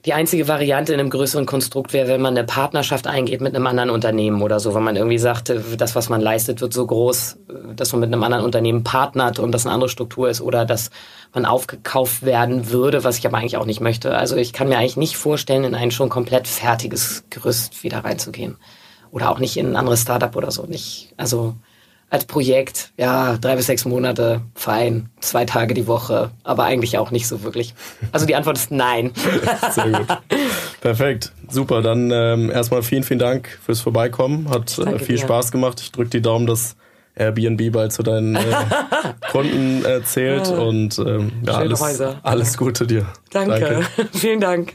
die einzige Variante in einem größeren Konstrukt wäre, wenn man eine Partnerschaft eingeht mit einem anderen Unternehmen oder so, wenn man irgendwie sagt, das, was man leistet, wird so groß, dass man mit einem anderen Unternehmen partnert und das eine andere Struktur ist oder dass man aufgekauft werden würde, was ich aber eigentlich auch nicht möchte. Also ich kann mir eigentlich nicht vorstellen, in ein schon komplett fertiges Gerüst wieder reinzugehen. Oder auch nicht in ein anderes Startup oder so. Nicht, also als Projekt, ja, drei bis sechs Monate, fein, zwei Tage die Woche, aber eigentlich auch nicht so wirklich. Also die Antwort ist nein. [LAUGHS] Sehr gut. Perfekt, super. Dann ähm, erstmal vielen, vielen Dank fürs Vorbeikommen. Hat äh, viel dir. Spaß gemacht. Ich drücke die Daumen, dass Airbnb bald zu deinen äh, [LAUGHS] Kunden erzählt. Und ähm, ja, alles, alles Gute dir. Danke. Danke. [LAUGHS] vielen Dank.